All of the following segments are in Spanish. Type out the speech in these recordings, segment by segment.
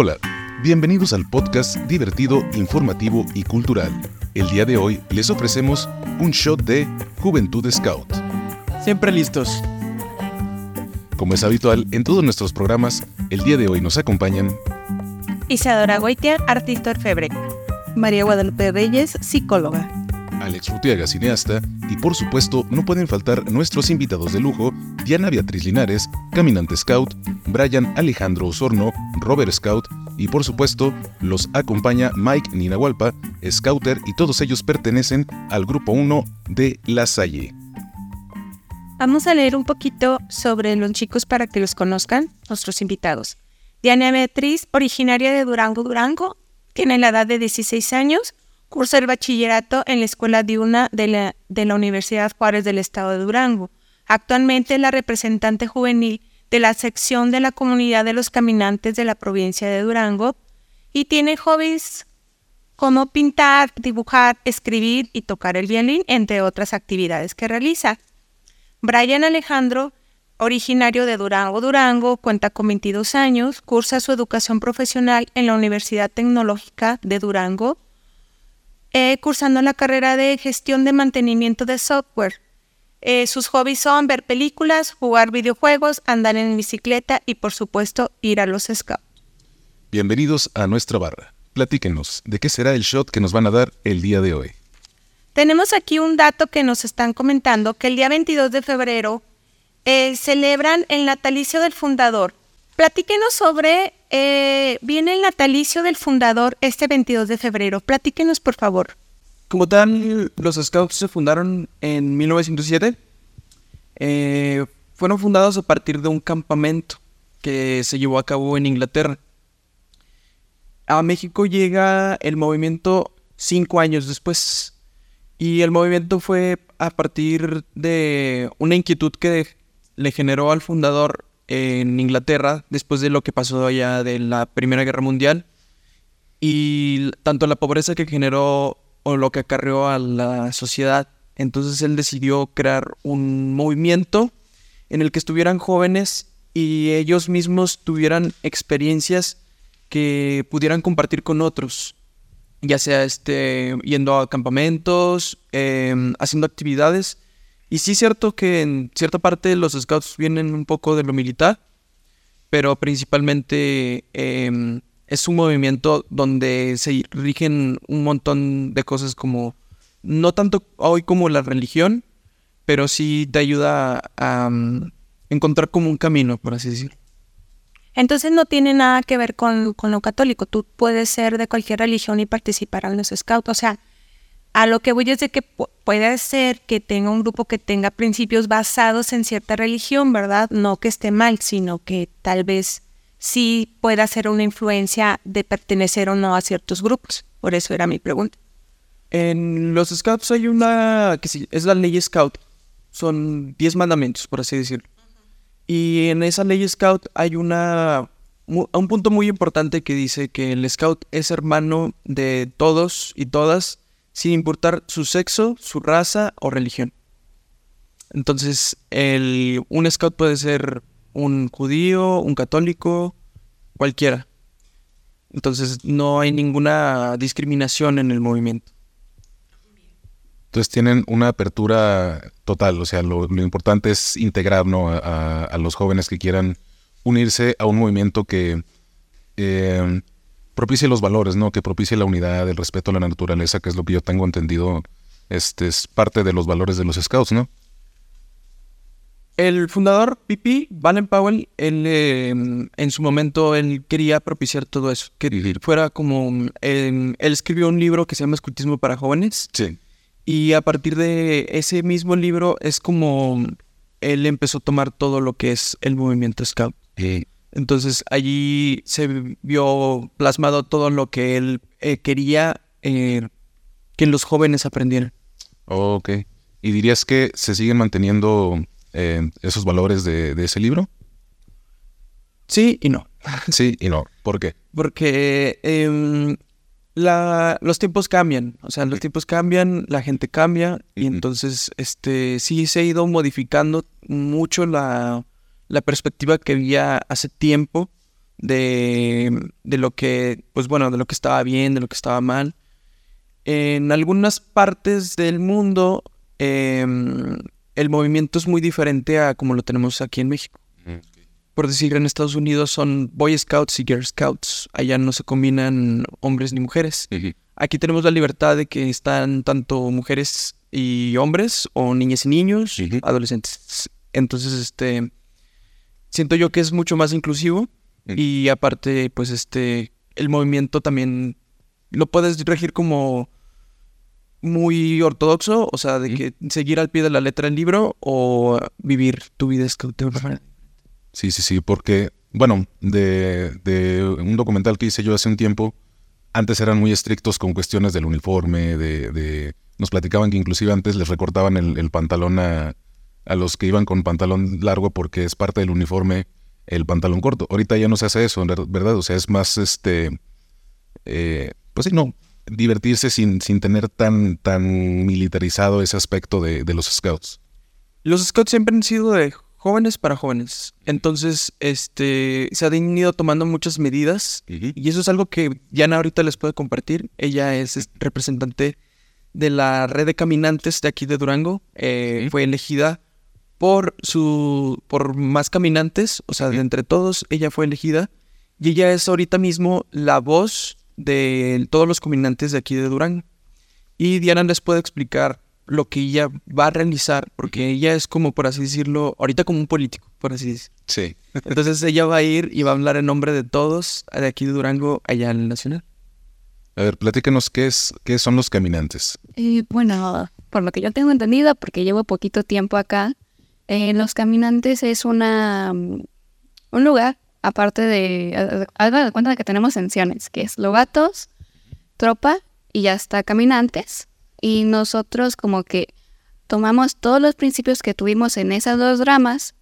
Hola, bienvenidos al podcast divertido, informativo y cultural. El día de hoy les ofrecemos un shot de Juventud Scout. Siempre listos. Como es habitual en todos nuestros programas, el día de hoy nos acompañan Isadora Goitia, artista orfebre. María Guadalupe Reyes, psicóloga. Alex Rutiaga, cineasta, y por supuesto no pueden faltar nuestros invitados de lujo, Diana Beatriz Linares, Caminante Scout, Brian Alejandro Osorno, Robert Scout, y por supuesto los acompaña Mike Ninahualpa, Scouter, y todos ellos pertenecen al grupo 1 de La Salle. Vamos a leer un poquito sobre los chicos para que los conozcan, nuestros invitados. Diana Beatriz, originaria de Durango, Durango, tiene la edad de 16 años, cursa el bachillerato en la Escuela Diurna de la, de la Universidad Juárez del Estado de Durango. Actualmente es la representante juvenil de la sección de la comunidad de los caminantes de la provincia de Durango y tiene hobbies como pintar, dibujar, escribir y tocar el violín, entre otras actividades que realiza. Brian Alejandro, originario de Durango, Durango, cuenta con 22 años, cursa su educación profesional en la Universidad Tecnológica de Durango, eh, cursando la carrera de gestión de mantenimiento de software. Eh, sus hobbies son ver películas, jugar videojuegos, andar en bicicleta y por supuesto ir a los scouts. Bienvenidos a nuestra barra. Platíquenos, ¿de qué será el shot que nos van a dar el día de hoy? Tenemos aquí un dato que nos están comentando, que el día 22 de febrero eh, celebran el natalicio del fundador. Platíquenos sobre, eh, viene el natalicio del fundador este 22 de febrero. Platíquenos, por favor. Como tal, los Scouts se fundaron en 1907. Eh, fueron fundados a partir de un campamento que se llevó a cabo en Inglaterra. A México llega el movimiento cinco años después. Y el movimiento fue a partir de una inquietud que le generó al fundador en Inglaterra después de lo que pasó allá de la Primera Guerra Mundial. Y tanto la pobreza que generó o lo que acarreó a la sociedad. Entonces él decidió crear un movimiento en el que estuvieran jóvenes y ellos mismos tuvieran experiencias que pudieran compartir con otros, ya sea este, yendo a campamentos, em, haciendo actividades. Y sí es cierto que en cierta parte los scouts vienen un poco de lo militar, pero principalmente em, es un movimiento donde se rigen un montón de cosas como, no tanto hoy como la religión, pero sí te ayuda a, um, encontrar como un camino, por así decirlo. Entonces no tiene nada que ver con, con, lo católico. Tú puedes ser de cualquier religión y participar en los scouts. O sea, a lo que voy es de que puede ser que tenga un grupo que tenga principios basados en cierta religión, ¿verdad? No que esté mal, sino que tal vez sí pueda ser una influencia de pertenecer o no a ciertos grupos. Por eso era mi pregunta. En los scouts hay una que es la ley scout. Son 10 mandamientos, por así decirlo. Y en esa ley scout hay una un punto muy importante que dice que el scout es hermano de todos y todas, sin importar su sexo, su raza o religión. Entonces, el, un scout puede ser un judío, un católico, cualquiera. Entonces no hay ninguna discriminación en el movimiento. Entonces tienen una apertura total, o sea, lo, importante es integrar a, los jóvenes que quieran unirse a un movimiento que eh, propicie los valores, ¿no? que propicie la unidad, el respeto a la naturaleza, que es lo que yo tengo entendido, este es parte de los valores de los scouts, ¿no? El fundador Pipi, Valen Powell, él, em, en su momento él quería propiciar todo eso, que fuera como... Em, él escribió un libro que se llama Escultismo para Jóvenes. Sí. Y a partir de ese mismo libro es como él empezó a tomar todo lo que es el movimiento Scout. Entonces allí se vio plasmado todo lo que él eh, quería eh, que los jóvenes aprendieran. ok. ¿Y dirías que se siguen manteniendo eh, esos valores de, ese libro? Sí y no. Sí y no. ¿Por qué? Porque em, los tiempos cambian. O sea, los tiempos cambian, la gente cambia. Y entonces, este, sí se ha ido modificando mucho la, perspectiva que había hace tiempo de, de lo que, pues bueno, de lo que estaba bien, de lo que estaba mal. En algunas partes del mundo em, el movimiento es muy diferente a como lo tenemos aquí en México. Por decir, en Estados Unidos son Boy Scouts y Girl Scouts. Allá no se combinan hombres ni mujeres. Aquí tenemos la libertad de que están tanto mujeres y hombres, o niñas y niños, adolescentes. Entonces, este, siento yo que es mucho más inclusivo y aparte, pues, este, el movimiento también lo puedes regir como muy ortodoxo, o sea, de que seguir al pie de la letra del libro o vivir tu vida escauteura. Sí, sí, sí, porque, bueno, de, de, un documental que hice yo hace un tiempo, antes eran muy estrictos con cuestiones del uniforme, de, de nos platicaban que inclusive antes les recortaban el, pantalón a, a, los que iban con pantalón largo porque es parte del uniforme el pantalón corto. Ahorita ya no se hace eso, ¿verdad? O sea, es más, este, eh, pues sí, no, divertirse sin, sin tener tan, tan militarizado ese aspecto de, de los scouts. Los scouts siempre han sido de jóvenes para jóvenes. Entonces, este, se han ido tomando muchas medidas y eso es algo que Diana ahorita les puede compartir. Ella es, representante de la red de caminantes de aquí de Durango. Eh, fue elegida por su, por más caminantes, o sea, de entre todos, ella fue elegida y ella es ahorita mismo la voz de todos los caminantes de aquí de Durango. Y Diana les puede explicar lo que ella va a realizar, porque ella es como, por así decirlo, ahorita como un político, por así decirlo. Sí. Entonces ella va a ir y va a hablar en nombre de todos de aquí de Durango, allá en el Nacional. A ver, platícanos qué, es, qué son los caminantes. Eh, bueno, por lo que yo tengo entendido, porque llevo poquito tiempo acá, eh, los caminantes es una mm, un lugar, aparte de, haga de cuenta de que tenemos secciones, que es logatos, tropa y ya está caminantes y nosotros como que tomamos todos los principios que tuvimos en esas dos dramas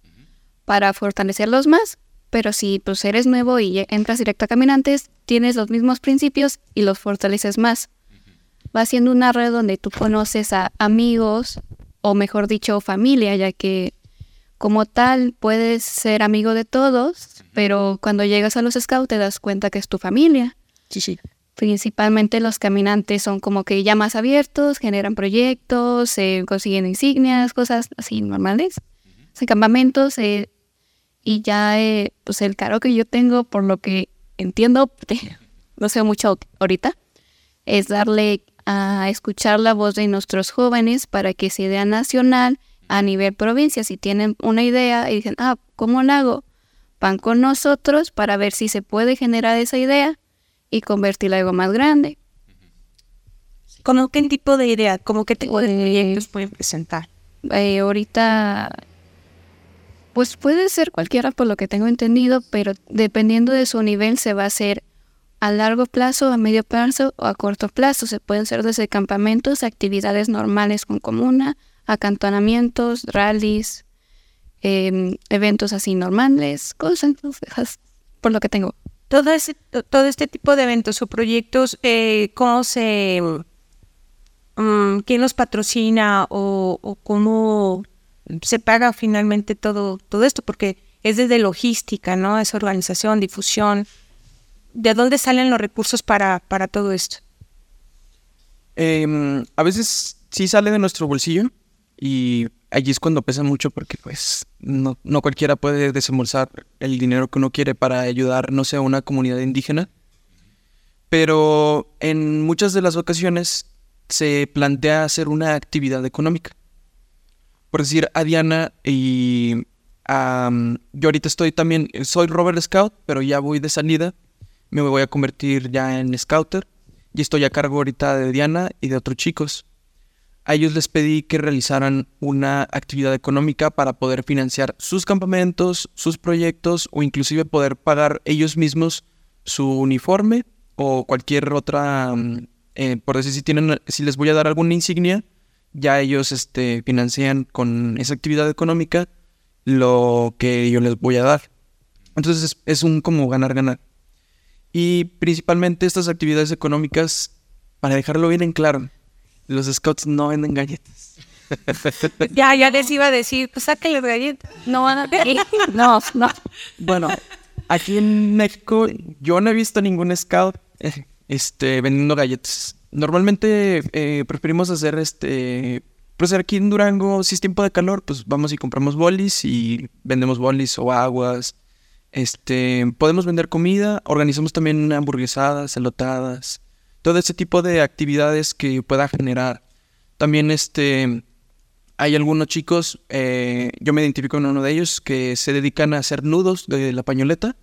para fortalecerlos más. Pero si pues eres nuevo y entras directo a Caminantes, tienes los mismos principios y los fortaleces más. Va siendo una red donde tú conoces a amigos, o mejor dicho, familia, ya que como tal puedes ser amigo de todos, pero cuando llegas a los scouts te das cuenta que es tu familia. Sí, sí. Principalmente los caminantes son como que ya más abiertos, generan proyectos, consiguen insignias, cosas así normales. Uh campamentos eh, y ya eh, pues el caro que yo tengo, por lo que entiendo, no sé mucho ahorita, es darle a escuchar la voz de nuestros jóvenes para que se idea nacional a nivel provincia, si tienen una idea y dicen, ah, ¿cómo la hago? Van con nosotros para ver si se puede generar esa idea y convertirla en algo más grande. ¿Cómo qué tipo de idea? ¿Cómo qué tipo de proyectos pueden presentar? Eh, ahorita, pues puede ser cualquiera por lo que tengo entendido, pero dependiendo de su nivel se va a hacer a largo plazo, a medio plazo o a corto plazo. Se pueden hacer desde campamentos, actividades normales con comuna, acantonamientos, rallies, em, eventos así normales, cosas por lo que tengo todo, ese, todo este tipo de eventos o proyectos, eh, ¿cómo se... Mm, ¿Quién los patrocina o, cómo se paga finalmente todo, todo esto? Porque es desde logística, ¿no? Es organización, difusión. ¿De dónde salen los recursos para, para todo esto? Em, a veces sí sale de nuestro bolsillo y allí es cuando pesa mucho porque pues no, no, cualquiera puede desembolsar el dinero que uno quiere para ayudar, no sé, a una comunidad indígena. Pero en muchas de las ocasiones se plantea hacer una actividad económica. Por decir, a Diana y yo ahorita estoy también, soy Robert Scout, pero ya voy de salida. Me voy a convertir ya en Scouter. Y estoy a cargo ahorita de Diana y de otros chicos a ellos les pedí que realizaran una actividad económica para poder financiar sus campamentos, sus proyectos o inclusive poder pagar ellos mismos su uniforme o cualquier otra, mm, eh, por decir si tienen, si les voy a dar alguna insignia, ya ellos este, financian con esa actividad económica lo que yo les voy a dar. Entonces es, es un como ganar-ganar. Y principalmente estas actividades económicas, para dejarlo bien en claro, los scouts no venden galletas. ya, ya les iba a decir, pues sáquenles galletas. No van a No, no. Bueno, Aquí en México yo no he visto ningún scout eh, este, vendiendo galletas. Normalmente eh, preferimos hacer este... Pues aquí en Durango, si es tiempo de calor, pues vamos y compramos bolis y vendemos bolis o aguas. Este, podemos vender comida, organizamos también hamburguesadas, elotadas, todo ese tipo de actividades que pueda generar. También este, hay algunos chicos, eh, yo me identifico con uno de ellos, que se dedican a hacer nudos de la pañoleta.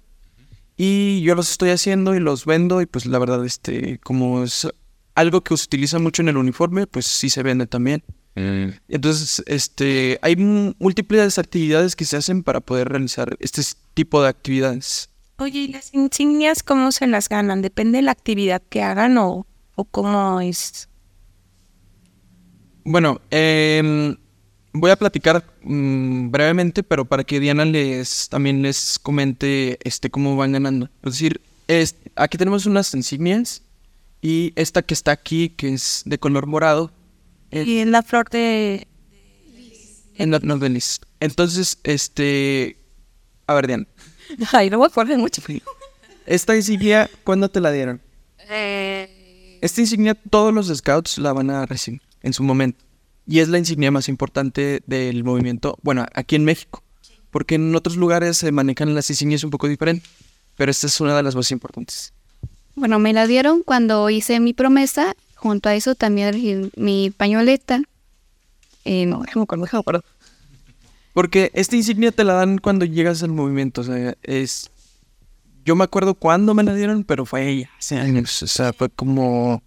Y yo los estoy haciendo y los vendo y pues la verdad, este, como es algo que se utiliza mucho en el uniforme, pues sí se vende también. Mm, Entonces, este, hay múltiples actividades que se hacen para poder realizar este tipo de actividades. Oye, ¿y las insignias cómo se las ganan? ¿Depende de la actividad que hagan o, o cómo es? Bueno, em, voy a platicar mm, brevemente, pero para que Diana les también les comente este cómo van ganando. Es decir, es, aquí tenemos unas insignias y esta que está aquí, que es de color morado, es- Y es la flor de... en la no, Denis. Entonces, este, a ver, Diana, Ay, no me acuerdo mucho. esta insignia, ¿cuándo te la dieron? Eh, Esta insignia todos los scouts la van a recibir en su momento. Y es la insignia más importante del movimiento, bueno, aquí en México. Porque en otros lugares se manejan las insignias un poco diferente. Pero esta es una de las más importantes. Bueno, me la dieron cuando hice mi promesa. Junto a eso también mi pañoleta. Eh, no, déjame acuerdo, déjame acuerdo. Porque esta insignia te la dan cuando llegas al movimiento. O sea, es. Yo me acuerdo cuándo me la dieron, pero fue hace años. O sea, fue como.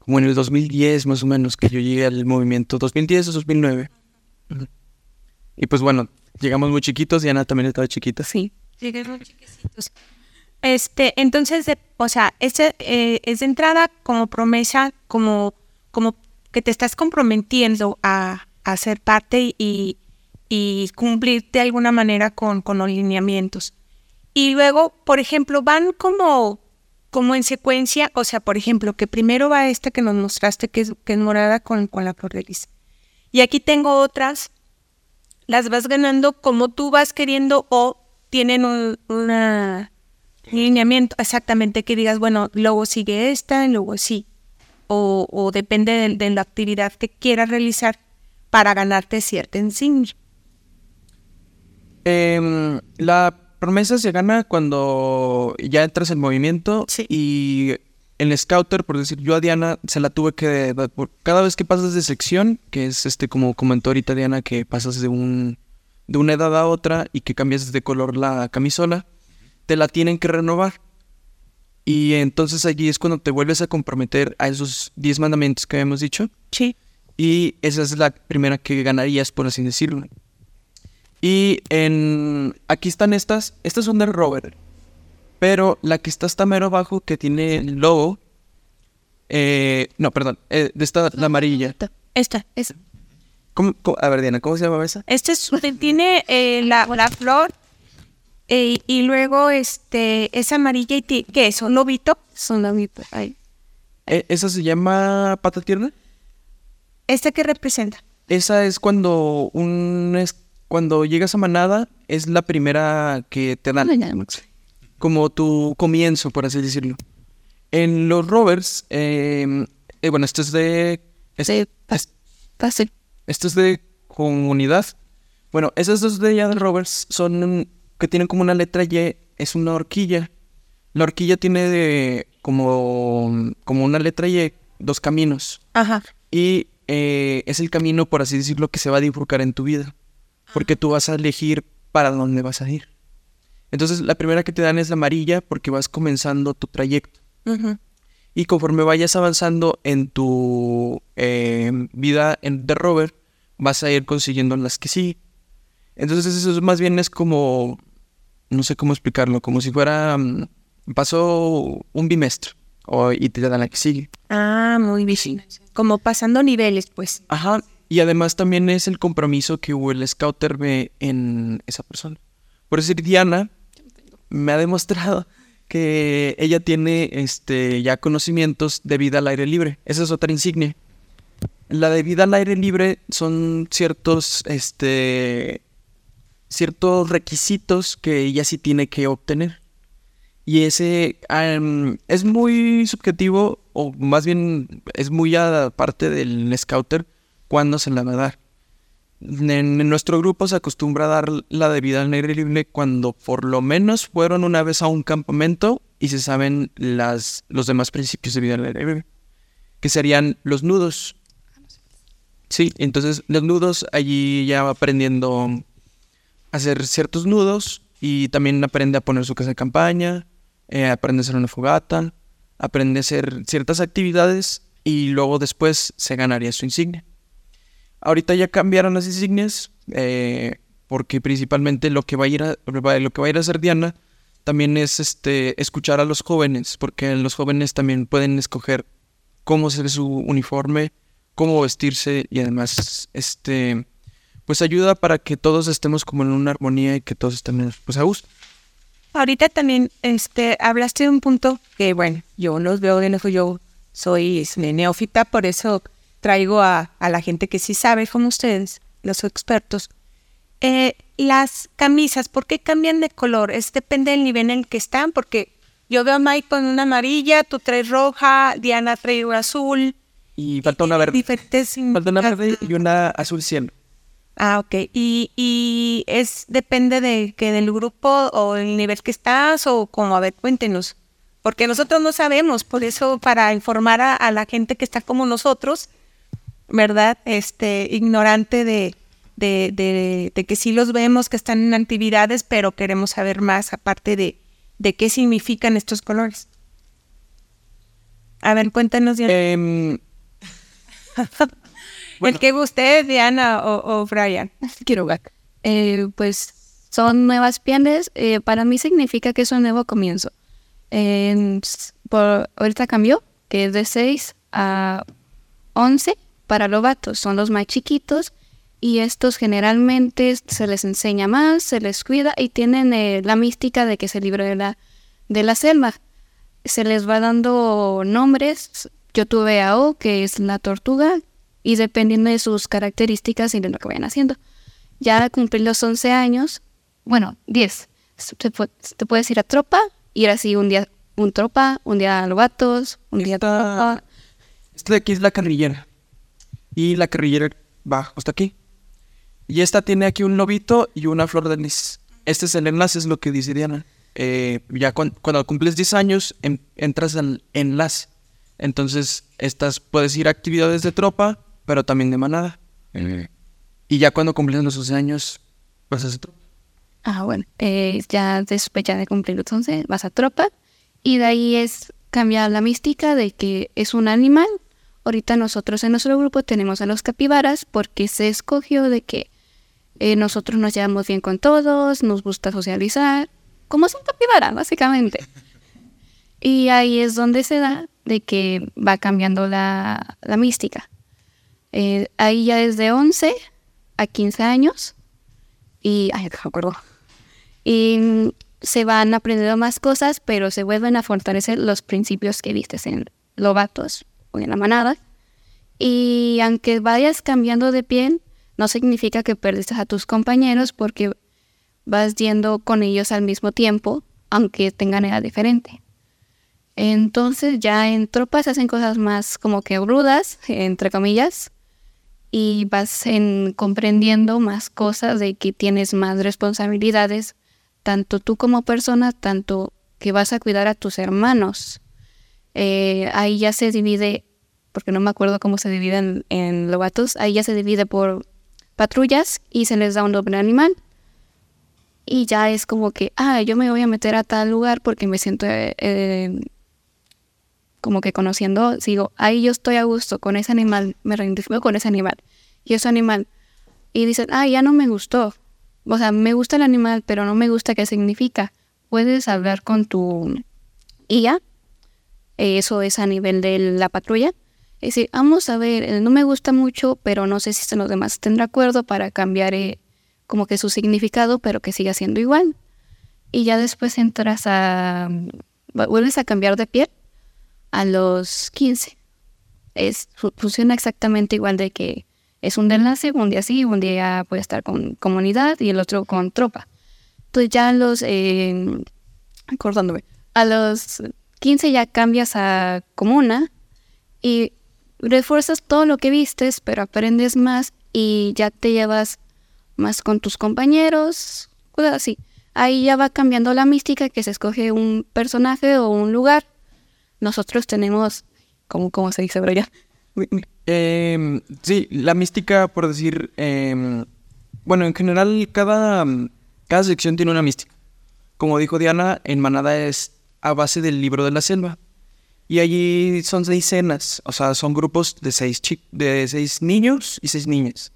Como en el 2010, más o menos, que yo llegué al movimiento. 2010 o 2009. Ujú. Y pues bueno, llegamos muy chiquitos. Diana también estaba chiquita. Sí. Llegaron chiquecitos. Este, entonces, de- o sea, ese, eh, es de entrada como promesa, como, como que te estás comprometiendo a, a ser parte y, y cumplir de alguna manera con, con los lineamientos. Y luego, por ejemplo, van como, como en secuencia, o sea, por ejemplo, que primero va esta que nos mostraste, que es, morada con, con la flor de lis. Y aquí tengo otras, las vas ganando como tú vas queriendo o tienen un lineamiento exactamente que digas, bueno, luego sigue esta y luego sí. O, o depende de, de la actividad que quieras realizar para ganarte cierta insignia. Em, la promesa se gana cuando ya entras en movimiento Sí. y en Scouter, por decir, yo a Diana se la tuve que dar por cada vez que pasas de sección, que es este como comentó ahorita Diana que pasas de un de una edad a otra y que cambias de color la camisola, te la tienen que renovar. Y entonces allí es cuando te vuelves a comprometer a esos 10 mandamientos que habíamos dicho. Sí. Y esa es la primera que ganarías, por así decirlo. Y en aquí están estas. Estas son de Robert. Pero la que está hasta mero abajo, que tiene el logo. eh, no, perdón. eh, de esta, la amarilla. Esta. Es, ¿Cómo- cómo- a ver, Diana, ¿cómo se llama esa? Esta es, tiene eh, la, la flor eh, y luego este es amarilla y ¿qué es? ¿Un lobito? son lobito. Ay. Eh, ¿Esa se llama pata tierna? ¿Este qué representa? Esa es cuando un es cuando llegas a manada, es la primera que te dan. Como tu comienzo, por así decirlo. En los rovers, eh, eh, bueno, esto es de... es- De Fácil. esto es de comunidad. Bueno, esas dos de allá de rovers son que tienen como una letra Y, es una horquilla. La horquilla tiene de, como, como una letra Y, dos caminos. Ajá. Y eh, es el camino, por así decirlo, que se va a bifurcar en tu vida. Porque tú vas a elegir para dónde vas a ir. Entonces, la primera que te dan es la amarilla porque vas comenzando tu trayecto. Y conforme vayas avanzando en tu eh, vida en, de rover, vas a ir consiguiendo las que sí. Entonces, eso es más bien es como, no sé cómo explicarlo, como si fuera, mm, pasó un bimestre o, y te dan la que sigue. Ah, muy bien. Como pasando niveles, pues. Ajá, y además también es el compromiso que el scouter ve en esa persona. Por decir, Diana me ha demostrado que ella tiene este, ya conocimientos de vida al aire libre. Esa es otra insignia. La de vida al aire libre son ciertos, este, ciertos requisitos que ella sí tiene que obtener. Y ese es muy subjetivo, o más bien es muy aparte del scouter cuando se la va a dar. En, en nuestro grupo se acostumbra a dar la debida al aire libre cuando por lo menos fueron una vez a un campamento y se saben las, los demás principios de vida al aire libre, que serían los nudos. Sí, entonces los nudos allí ya va aprendiendo a hacer ciertos nudos y también aprende a poner su casa de campaña, eh, aprende a hacer una fogata, aprende a hacer ciertas actividades y luego después se ganaría su insignia. Ahorita ya cambiaron las insignias eh, porque principalmente lo que va a ir a, lo que va a ir a hacer Diana también es este escuchar a los jóvenes, porque los jóvenes también pueden escoger cómo ser su uniforme, cómo vestirse y además este pues ayuda para que todos estemos como en una armonía y que todos estén pues a gusto. Ahorita también este, hablaste de un punto que, bueno, yo los veo de lejos, yo soy neófita, por eso traigo a, a la gente que sí sabe, como ustedes, los expertos. Eh, las camisas, ¿por qué cambian de color? Es depende del nivel en el que están, porque yo veo a Mike con una amarilla, tú traes roja, Diana trae una azul. Y falta una verde. Diferentes. Falta una verde y una azul cielo. Ah, ok. Y, y es depende de que del grupo o el nivel que estás o como, a ver, cuéntenos. Porque nosotros no sabemos, por eso para informar a, a la gente que está como nosotros, ¿verdad? Este, ignorante de, de, de, de que sí los vemos que están en actividades, pero queremos saber más aparte de, de qué significan estos colores. A ver, cuéntanos, Diana. Bueno. El que usted, Diana o, o Brian. Quiero gag. Eh, pues son nuevas pieles. eh, para mí significa que es un nuevo comienzo. En s- por, ahorita cambió, que es de 6 a 11 para los vatos. Son los más chiquitos y estos generalmente se les enseña más, se les cuida y tienen eh, la mística de que se libre de la, de la selva. Se les va dando nombres. Yo tuve a O, que es la tortuga, y dependiendo de sus características y de lo que vayan haciendo. Ya al cumplir los 11 años, bueno, 10, te, te puedes ir a tropa, ir así un día un tropa, un día a lobatos, un día a Esta- tropa. Esta de aquí es la carrillera. Y la carrillera va hasta aquí. Y esta tiene aquí un lobito y una flor de lis. Este es el enlace, es lo que dice Diana. Eh, ya cuan- cuando cumples 10 años, em- entras al enlace. Entonces, estas puedes ir a actividades de tropa, pero también de manada. Eh, Y ya cuando cumples los 11 años, vas a hacer tropa. Ah, bueno, eh, ya después ya de cumplir los 11 vas a tropa y de ahí es cambiar la mística de que es un animal. Ahorita nosotros en nuestro grupo tenemos a los capibaras porque se escogió de que eh, nosotros nos llevamos bien con todos, nos gusta socializar, como es un capibara, básicamente. Y ahí es donde se da de que va cambiando la, la mística. Eh, ahí ya desde 11 a 15 años y, ay, me acuerdo. Y se van aprendiendo más cosas, pero se vuelven a fortalecer los principios que viste en Lobatos o en la manada. Y aunque vayas cambiando de piel, no significa que perdiste a tus compañeros porque vas yendo con ellos al mismo tiempo, aunque tengan edad diferente. Entonces ya en tropas hacen cosas más como que rudas, entre comillas, y vas en comprendiendo más cosas de que tienes más responsabilidades, tanto tú como persona, tanto que vas a cuidar a tus hermanos. Eh, ahí ya se divide, porque no me acuerdo cómo se divide en, lobatos, ahí ya se divide por patrullas y se les da un doble animal. Y ya es como que, ah, yo me voy a meter a tal lugar porque me siento eh, como que conociendo, digo, ahí yo estoy a gusto con ese animal, me identifico con ese animal y ese animal. Y dicen, ah, ya no me gustó. O sea, me gusta el animal, pero no me gusta qué significa. Puedes hablar con tu IA, eso es a nivel de la patrulla. Es decir, vamos a ver, no me gusta mucho, pero no sé si los demás estén de acuerdo para cambiar eh, como que su significado, pero que siga siendo igual. Y ya después entras a... vuelves a cambiar de piel a los 15. Es, fu- funciona exactamente igual de que es un enlace, un día sí, un día puede estar con comunidad y el otro con tropa. Entonces ya los, eh, acordándome, a los 15 ya cambias a comuna y refuerzas todo lo que vistes, pero aprendes más y ya te llevas más con tus compañeros, cosas así. Ahí ya va cambiando la mística que se escoge un personaje o un lugar. Nosotros tenemos, ¿cómo, cómo se dice, Brian? Em, sí, la mística, por decir, em, bueno, en general cada, cada sección tiene una mística. Como dijo Diana, en Manada es a base del libro de la selva. Y allí son seis cenas, o sea, son grupos de seis, de seis niños y seis niñas.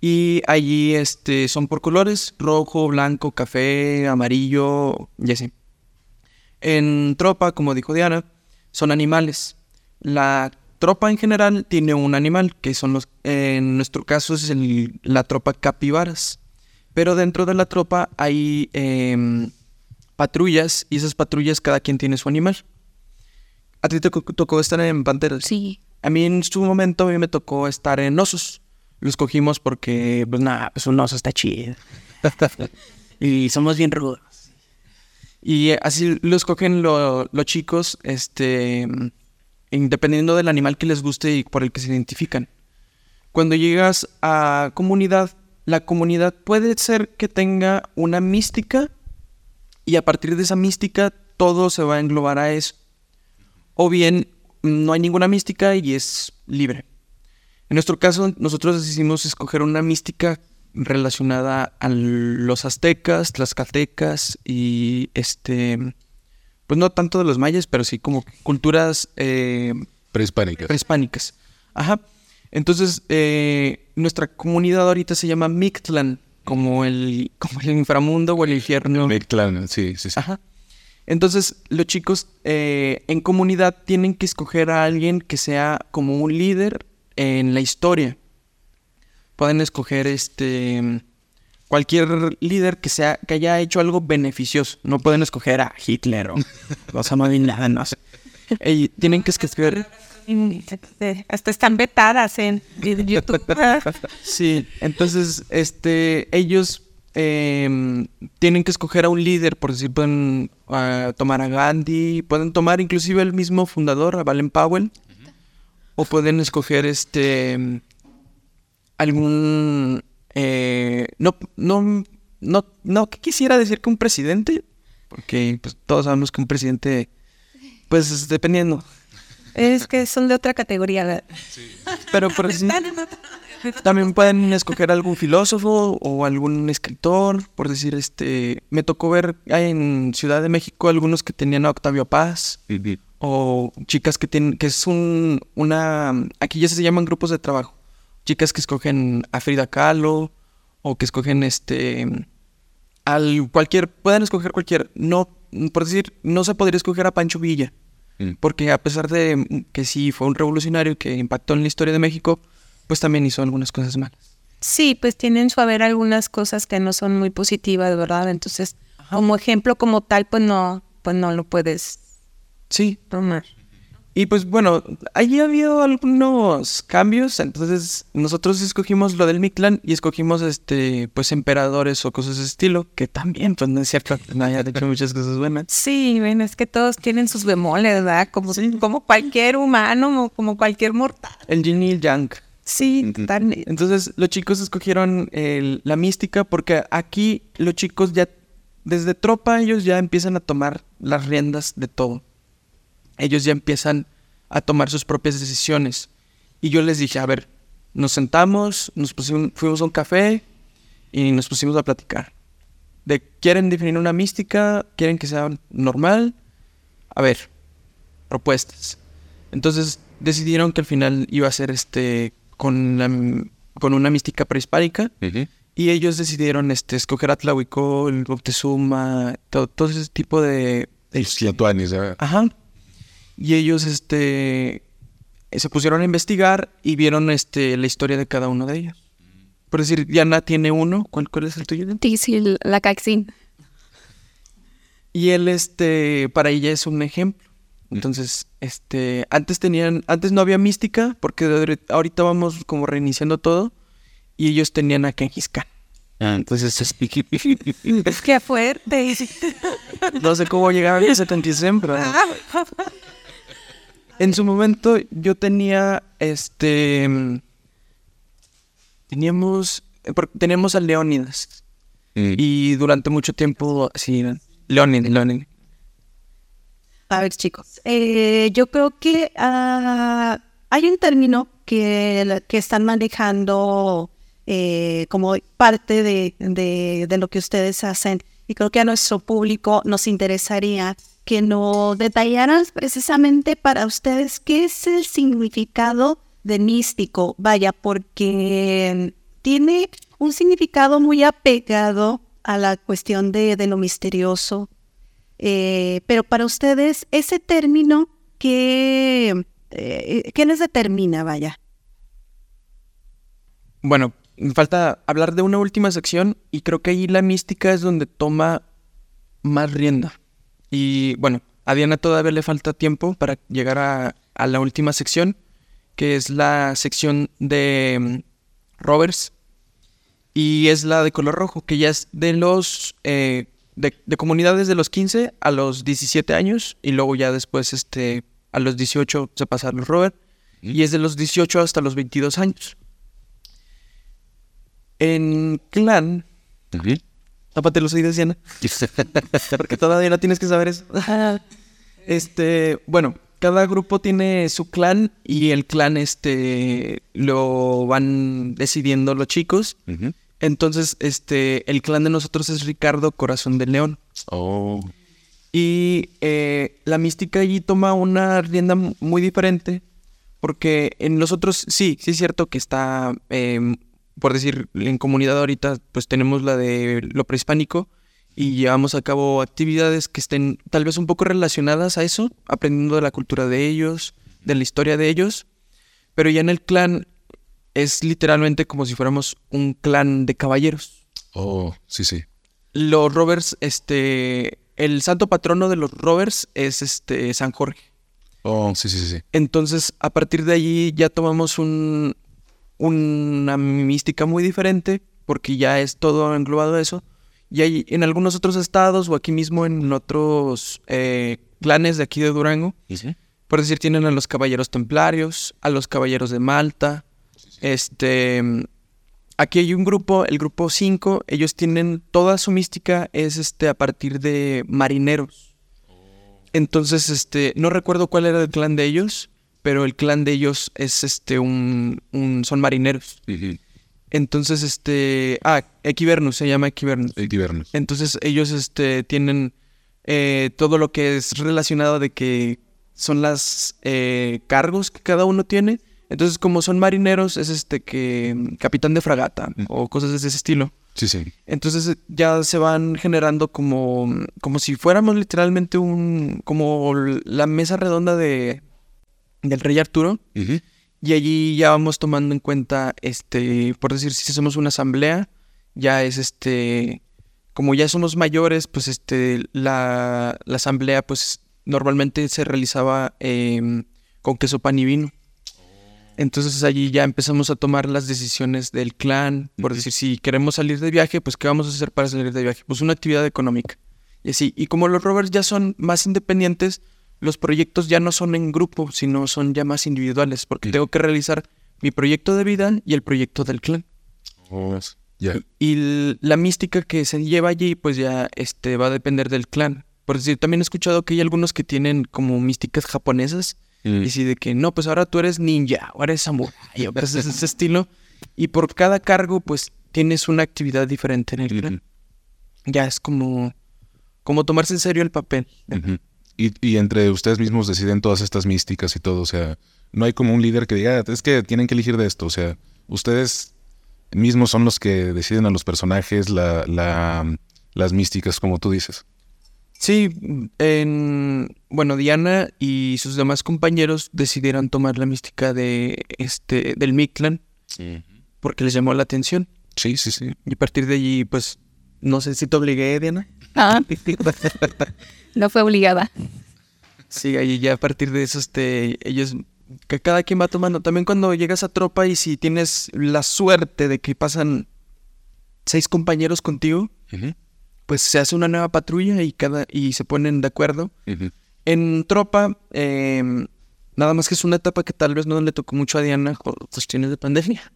Y allí este, son por colores, rojo, blanco, café, amarillo y así. En tropa, como dijo Diana, son animales. La tropa en general tiene un animal, que son los, en nuestro caso es la tropa capibaras. Pero dentro de la tropa hay em, patrullas y esas patrullas cada quien tiene su animal. ¿A ti te tocó estar en panteras? Sí. A mí en su momento a mí me tocó estar en osos. Lo escogimos porque, pues nada, pues un oso está chido. y somos bien rudos. Y así lo escogen los chicos, este, dependiendo del animal que les guste y por el que se identifican. Cuando llegas a comunidad, la comunidad puede ser que tenga una mística y a partir de esa mística todo se va a englobar a eso. O bien no hay ninguna mística y es libre. En nuestro caso, nosotros decidimos escoger una mística relacionada a los aztecas, tlaxcaltecas y este, pues no tanto de los mayas, pero sí como culturas eh, prehispánicas. Prehispánicas. Ajá. Entonces, eh, nuestra comunidad ahorita se llama Mictlan, como el, como el inframundo o el infierno. Mictlan, sí, sí, sí. Ajá. Entonces, los chicos eh, en comunidad tienen que escoger a alguien que sea como un líder en la historia. Pueden escoger este cualquier líder que sea que haya hecho algo beneficioso. No pueden escoger a Hitler o Osama Bin Laden, no sé. tienen que escoger hasta están vetadas en YouTube. sí, entonces este ellos em, tienen que escoger a un líder, por decir, pueden ah, tomar a Gandhi, pueden tomar inclusive el mismo fundador, a Valen Powell, o pueden escoger este algún eh, no no no no quisiera decir que un presidente porque pues, todos sabemos que un presidente pues dependiendo. Es que son de otra categoría pero por también pueden escoger algún filósofo o algún escritor por decir este me tocó ver en Ciudad de México algunos que tenían a Octavio Paz o chicas que tienen, que es un, una, aquí ya se llaman grupos de trabajo, chicas que escogen a Frida Kahlo o que escogen este, al cualquier, pueden escoger cualquier, no, por decir, no se podría escoger a Pancho Villa, mm. porque a pesar de que sí fue un revolucionario que impactó en la historia de México, pues también hizo algunas cosas malas. Sí, pues tienen su haber algunas cosas que no son muy positivas, ¿verdad? Entonces, como ejemplo como tal, pues no, pues no lo puedes Sí. Y pues bueno, allí ha habido algunos cambios, entonces nosotros escogimos lo del Mictlán y escogimos este pues emperadores o cosas de estilo, que también pues no es cierto que no haya hecho muchas cosas buenas. Sí, bueno, es que todos tienen sus bemoles, ¿verdad? Como, como cualquier humano, como cualquier mortal. El yin y el yang. Sí, totalmente. Entonces los chicos escogieron la mística porque aquí los chicos ya, desde tropa, ellos ya empiezan a tomar las riendas de todo ellos ya empiezan a tomar sus propias decisiones. Y yo les dije, a ver, nos sentamos, nos pusimos, fuimos a un café y nos pusimos a platicar. De, ¿quieren definir una mística? ¿Quieren que sea normal? A ver, propuestas. Entonces decidieron que al final iba a ser este con, con una mística prehispánica. Y ellos decidieron este, escoger a Tlahuicol, Moctezuma, todo, todo ese tipo de... de... Ajá y ellos este, se pusieron a investigar y vieron este, la historia de cada uno de ellos. Por decir, Diana tiene uno. ¿Cuál, cuál es el tuyo? Sí, la Caxin. Y él, este, para ella es un ejemplo. Entonces, este, antes tenían, antes no había mística, porque ahorita vamos como reiniciando todo, y ellos tenían a Genghis Khan. Entonces, es Qué fuerte. No sé cómo llegaron a 76, pero en su momento yo tenía, este, mm, teníamos, teníamos a Leónidas, y durante mucho tiempo, sí, Leónidas, Leónidas. A ver, chicos, eh, yo creo que ah, hay un término que, que están manejando eh, como parte de, de- de lo que ustedes hacen y creo que a nuestro público nos interesaría que nos detallaran precisamente para ustedes qué es el significado de místico. Vaya, porque tiene un significado muy apegado a la cuestión de, de lo misterioso, eh, pero para ustedes, ese término, ¿qué, eh, ¿qué les determina? Vaya. Bueno, falta hablar de una última sección y creo que ahí la mística es donde toma más rienda. Y bueno, a Diana todavía le falta tiempo para llegar a, a la última sección, que es la sección de mm, rovers. Y es la de color rojo, que ya es de los... eh, de, de comunidades de los 15 a los 17 años y luego ya después este, a los 18 se pasa a los rovers. Y es de los 18 hasta los 22 años. En clan, los oídos, Diana, porque todavía no tienes que saber eso. este, bueno, cada grupo tiene su clan y el clan este lo van decidiendo los chicos. Entonces, este, el clan de nosotros es Ricardo Corazón de León. Oh. Y eh, la mística allí toma una rienda muy diferente. Porque en nosotros, sí, sí es cierto que está, em, por decir, en comunidad ahorita, pues tenemos la de lo prehispánico y llevamos a cabo actividades que estén tal vez un poco relacionadas a eso, aprendiendo de la cultura de ellos, de la historia de ellos. Pero ya en el clan es literalmente como si fuéramos un clan de caballeros Oh, sí, sí. los rovers, este, el santo patrono de los rovers es este San Jorge. Oh, sí, sí, sí, sí. Entonces, a partir de allí ya tomamos un, una mística muy diferente, porque ya es todo englobado eso. Y hay en algunos otros estados o aquí mismo en otros eh, clanes de aquí de Durango, por decir, tienen a los caballeros templarios, a los caballeros de Malta. Este. Aquí hay un grupo, el grupo 5, ellos tienen toda su mística es este a partir de marineros. Entonces, este, no recuerdo cuál era el clan de ellos, pero el clan de ellos es este un, un son marineros. Entonces, este, ah, Equivernus se llama Equivernus. Equivernus. Entonces ellos este, tienen eh, todo lo que es relacionado de que son las eh, cargos que cada uno tiene. Entonces como son marineros es este que mm, capitán de fragata o cosas de ese estilo. Sí, sí. Entonces eh, ya se van generando como, como si fuéramos literalmente un, como la mesa redonda de, del rey Arturo. Y allí ya vamos tomando en cuenta, este, por decir, si hacemos una asamblea, ya es este, como ya somos mayores, pues este, la, la asamblea, pues normalmente se realizaba em, con queso, pan y vino. Entonces allí ya empezamos a tomar las decisiones del clan, por decir, si queremos salir de viaje, pues ¿qué vamos a hacer para salir de viaje? Pues una actividad económica. Y así, y como los rovers ya son más independientes, los proyectos ya no son en grupo, sino son ya más individuales, porque Sí. tengo que realizar mi proyecto de vida y el proyecto del clan. Oh. Y la mística que se lleva allí, pues ya este, va a depender del clan. Por decir, también he escuchado que hay algunos que tienen como místicas japonesas, y sí, de que no, pues ahora tú eres ninja, o eres samurai, o cosas de ese estilo. Y por cada cargo, pues tienes una actividad diferente en el clan. Ya es como, como tomarse en serio el papel. Y, y entre ustedes mismos deciden todas estas místicas y todo. O sea, no hay como un líder que diga, "Ah, es que tienen que elegir de esto. O sea, ustedes mismos son los que deciden a los personajes, la, la, las místicas, como tú dices. Sí, en, bueno, Diana y sus demás compañeros decidieron tomar la mística de este del Mictlan porque les llamó la atención. Sí, sí, sí. Y a partir de allí, pues, no sé si te obligué, Diana. Ah, no fue obligada. Sí, ahí ya a partir de eso, este, ellos, que cada quien va tomando. También cuando llegas a tropa y si tienes la suerte de que pasan seis compañeros contigo, pues se hace una nueva patrulla y cada y se ponen de acuerdo. En tropa, eh, nada más que es una etapa que tal vez no le tocó mucho a Diana por cuestiones de pandemia.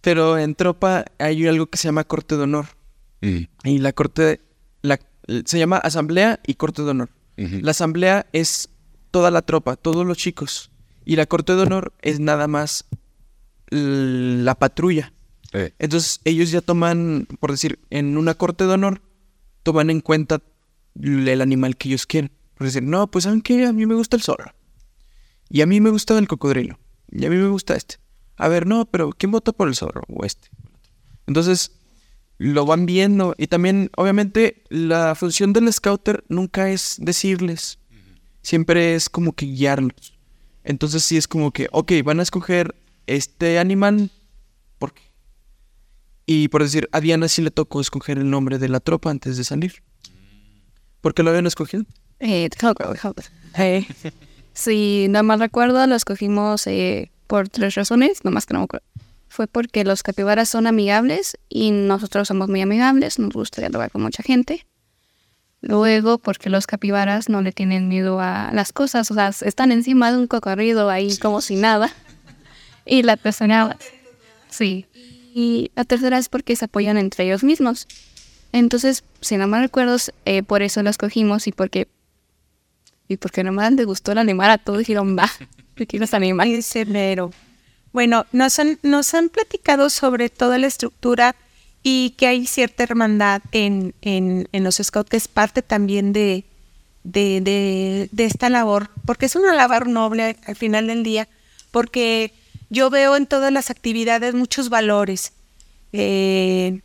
Pero en tropa hay algo que se llama corte de honor. Y la corte, la, se llama asamblea y corte de honor. La asamblea es toda la tropa, todos los chicos. Y la corte de honor es nada más la patrulla. Eh, Entonces ellos ya toman, por decir, en una corte de honor, toman en cuenta el animal que ellos quieren. Por decir, no, pues ¿saben qué? A mí me gusta el zorro. Y a mí me gusta el cocodrilo. Y a mí me gusta este. A ver, no, pero ¿quién vota por el zorro? O este. Entonces, lo van viendo. Y también, obviamente, la función del scouter nunca es decirles. Siempre es como que guiarlos. Entonces sí es como que, ok, van a escoger este animal. ¿Por qué? Y por decir, a Diana sí le tocó escoger el nombre de la tropa antes de salir. ¿Por qué lo habían escogido? Eh. Si no mal recuerdo, lo escogimos eh, por tres razones, nomás que no me acuerdo. Fue porque los capibaras son amigables y nosotros somos muy amigables, nos gusta dialogar con mucha gente. Luego, porque los capibaras no le tienen miedo a las cosas, o sea, están encima de un cocodrilo ahí como si nada. Y la tercera, sí. Y la tercera es porque se apoyan entre ellos mismos. Entonces, si no mal recuerdo, eh, por eso lo escogimos y porque y porque nomás les gustó el animal a todos dijeron, va, yo quiero ese animal. Bueno, nos han, nos han platicado sobre toda la estructura y que hay cierta hermandad en, en, los scouts, que es parte también de, esta labor, porque es una labor noble al final del día, porque yo veo en todas las actividades muchos valores. eh,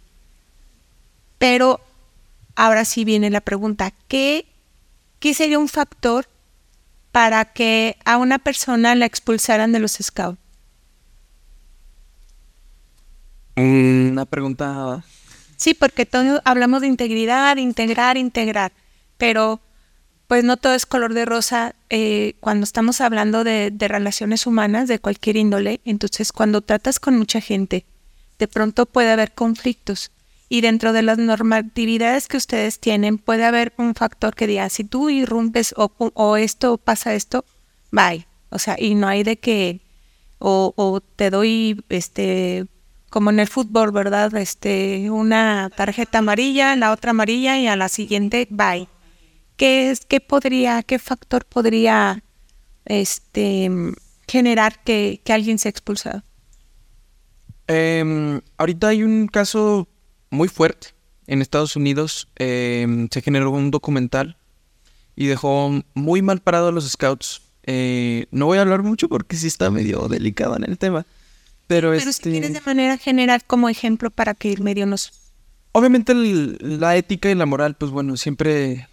pero ahora sí viene la pregunta, ¿qué, ¿qué sería un factor para que a una persona la expulsaran de los scouts? Una pregunta. Sí, porque todos hablamos de integridad, integrar, integrar, pero pues no todo es color de rosa eh, cuando estamos hablando de, de relaciones humanas de cualquier índole. Entonces, cuando tratas con mucha gente, de pronto puede haber conflictos. Y dentro de las normatividades que ustedes tienen, puede haber un factor que diga, si tú irrumpes o, o esto pasa esto, bye. O sea, y no hay de que, o, o te doy, este, como en el fútbol, ¿verdad? Este, una tarjeta amarilla, la otra amarilla y a la siguiente, bye. ¿Qué es, qué podría, qué factor podría, este, generar que, que alguien sea expulsado? Em, ahorita hay un caso muy fuerte. En Estados Unidos em, se generó un documental y dejó muy mal parado a los scouts. Eh, no voy a hablar mucho porque sí está medio delicado en el tema. Pero, Pero si este, quieres de manera general como ejemplo para que el medio nos... obviamente el- la ética y la moral, pues bueno, siempre,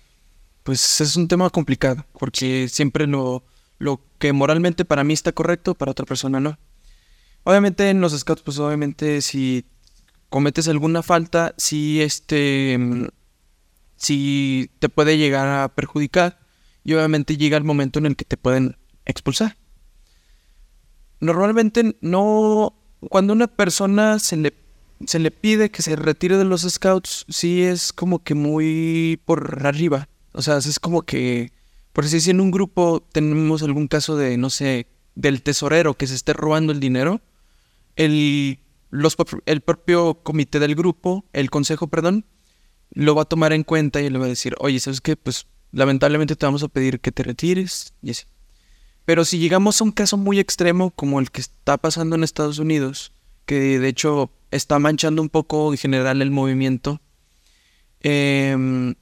pues es un tema complicado porque siempre lo, lo que moralmente para mí está correcto, para otra persona no. Obviamente en los scouts, pues obviamente si cometes alguna falta, si este, si te puede llegar a perjudicar y obviamente llega el momento en el que te pueden expulsar. Normalmente no, cuando una persona se le, se le pide que se retire de los scouts, sí es como que muy por arriba. O sea, es como que, por si en un grupo tenemos algún caso de, no sé, del tesorero que se esté robando el dinero, el, los, el propio comité del grupo, el consejo, perdón, lo va a tomar en cuenta y le va a decir, oye, ¿sabes qué? Pues lamentablemente te vamos a pedir que te retires y así. Pero si llegamos a un caso muy extremo como el que está pasando en Estados Unidos, que de hecho está manchando un poco en general el movimiento, em,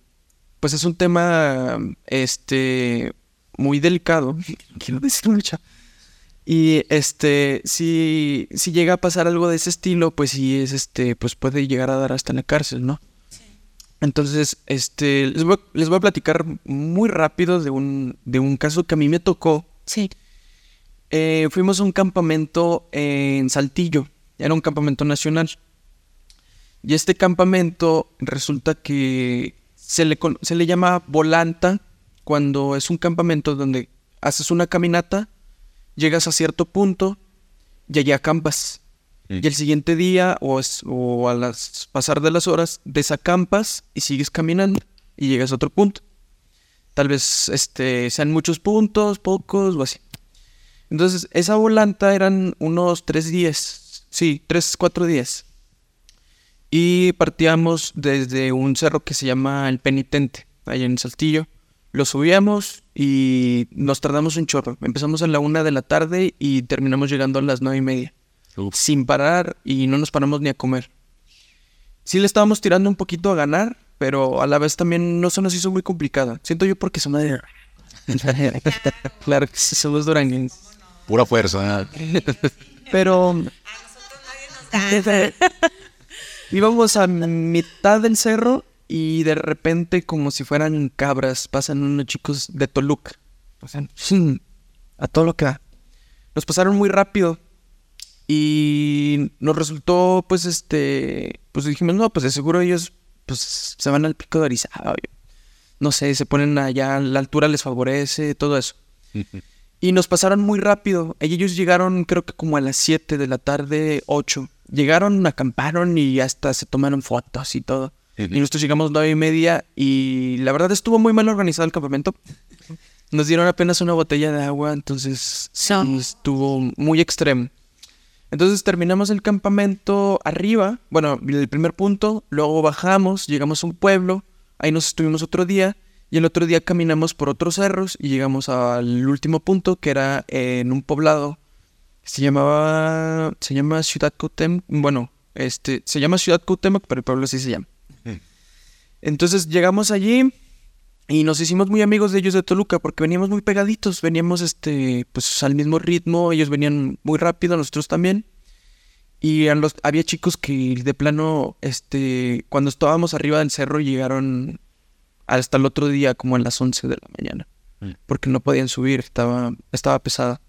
pues es un tema este muy delicado, quiero decir mucho. Y este, si, si llega a pasar algo de ese estilo, pues sí es este, pues puede llegar a dar hasta en la cárcel, ¿no? Entonces, este, les voy, a- les voy a platicar muy rápido de un, de un caso que a mí me tocó. Sí. Eh, fuimos a un campamento en Saltillo, era un campamento nacional. Y este campamento resulta que se le, se le llama volanta cuando es un campamento donde haces una caminata, llegas a cierto punto y allí acampas. Y el siguiente día o, es- o a las pasar de las horas desacampas y sigues caminando y llegas a otro punto. Tal vez este, sean muchos puntos, pocos o así. Entonces, esa volanta eran unos tres días. Sí, tres, cuatro días. Y partíamos desde un cerro que se llama El Penitente, allá en Saltillo. Lo subíamos y nos tardamos un chorro. Empezamos a la una de la tarde y terminamos llegando a las nueve y media. Uf. Sin parar y no nos paramos ni a comer. Sí le estábamos tirando un poquito a ganar, pero a la vez también no se nos hizo muy complicada. Siento yo porque somos de... claro que sí, somos duranguenses. Pura fuerza. Pero íbamos a mitad del cerro y de repente, como si fueran cabras, pasan unos chicos de Toluca. Pasan a todo lo que da. Nos pasaron muy rápido y nos resultó, pues, este, pues dijimos, no, pues de seguro ellos, pues, se van al pico de Orizaba. No sé, se ponen allá, la altura les favorece, todo eso. Y nos pasaron muy rápido. Ellos llegaron creo que como a las 7 de la tarde, 8. Llegaron, acamparon y hasta se tomaron fotos y todo. Y nosotros llegamos nueve y media y la verdad estuvo muy mal organizado el campamento. Nos dieron apenas una botella de agua, entonces sí, estuvo muy extremo. Entonces terminamos el campamento arriba, bueno, el primer punto, luego bajamos, llegamos a un pueblo, ahí nos estuvimos otro día y el otro día caminamos por otros cerros y llegamos al último punto que era en un poblado. Se llamaba, se llama Ciudad Cuauhtémoc, bueno, este, se llama Ciudad Cuauhtémoc, pero el pueblo así se llama. Entonces llegamos allí y nos hicimos muy amigos de ellos de Toluca porque veníamos muy pegaditos, veníamos este pues al mismo ritmo, ellos venían muy rápido, nosotros también. Y a los, había chicos que de plano este cuando estábamos arriba del cerro llegaron hasta el otro día como a las 11 de la mañana, Mm. porque no podían subir, estaba estaba pesada.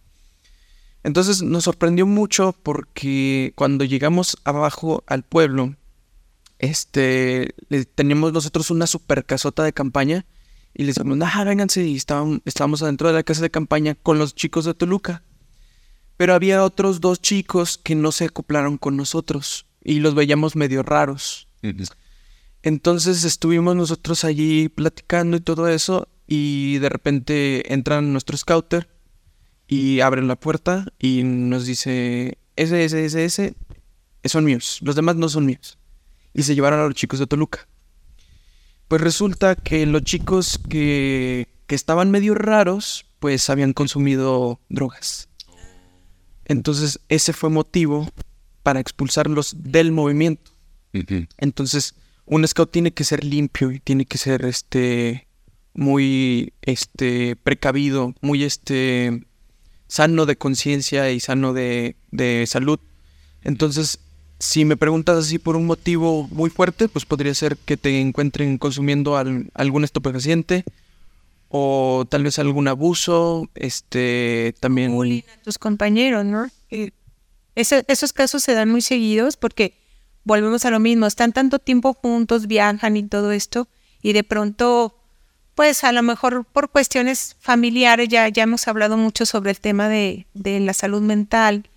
Entonces nos sorprendió mucho porque cuando llegamos abajo al pueblo, este, teníamos nosotros una super casota de campaña y les dijimos, ah, vénganse, y estábamos, estábamos adentro de la casa de campaña con los chicos de Toluca. Pero había otros dos chicos que no se acoplaron con nosotros y los veíamos medio raros. Entonces estuvimos nosotros allí platicando y todo eso y de repente entran nuestro scouter y abren la puerta y nos dice, ese, ese, ese, ese, son míos, los demás no son míos. Y se llevaron a los chicos de Toluca. Pues resulta que los chicos que, que estaban medio raros, pues habían consumido drogas. Entonces ese fue motivo para expulsarlos del movimiento. Entonces, un scout tiene que ser limpio y tiene que ser este muy este precavido, muy este sano de conciencia y sano de, de salud. Entonces, si me preguntas así por un motivo muy fuerte, pues podría ser que te encuentren consumiendo al- algún estupefaciente o tal vez algún abuso, este también a tus compañeros, ¿no? Ese- esos casos se dan muy seguidos porque volvemos a lo mismo, están tanto tiempo juntos, viajan y todo esto, y de pronto, pues a lo mejor por cuestiones familiares, ya, ya hemos hablado mucho sobre el tema de, de la salud mental,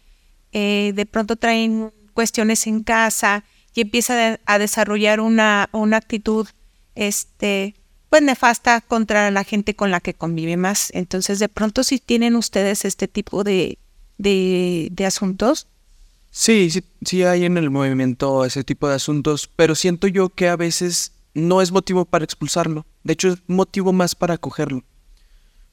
eh, de pronto traen cuestiones en casa y empieza a desarrollar una, una actitud este pues nefasta contra la gente con la que convive más. Entonces, de pronto si tienen ustedes este tipo de, de, asuntos, Sí, sí, sí hay en el movimiento ese tipo de asuntos, pero siento yo que a veces no es motivo para expulsarlo. De hecho, es motivo más para acogerlo.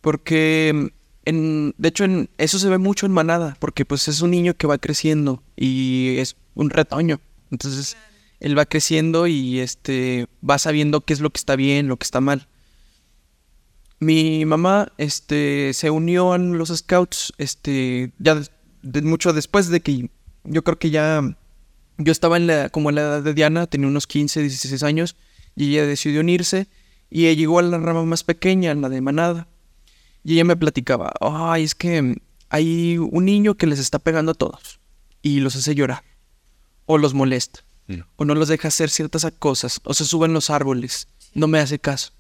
Porque, de hecho, en, eso se ve mucho en manada, porque pues es un niño que va creciendo y es un retoño. Entonces, él va creciendo y este va sabiendo qué es lo que está bien, lo que está mal. Mi mamá este, se unió a los scouts este, ya de- mucho después de que yo creo que ya yo estaba en la, como en la edad de Diana, tenía unos 15, 16 años, y ella decidió unirse y ella llegó a la rama más pequeña, la de Manada. Y ella me platicaba, ay, es que hay un niño que les está pegando a todos y los hace llorar, o los molesta, Mm. o no los deja hacer ciertas cosas, o se suben los árboles, no me hace caso.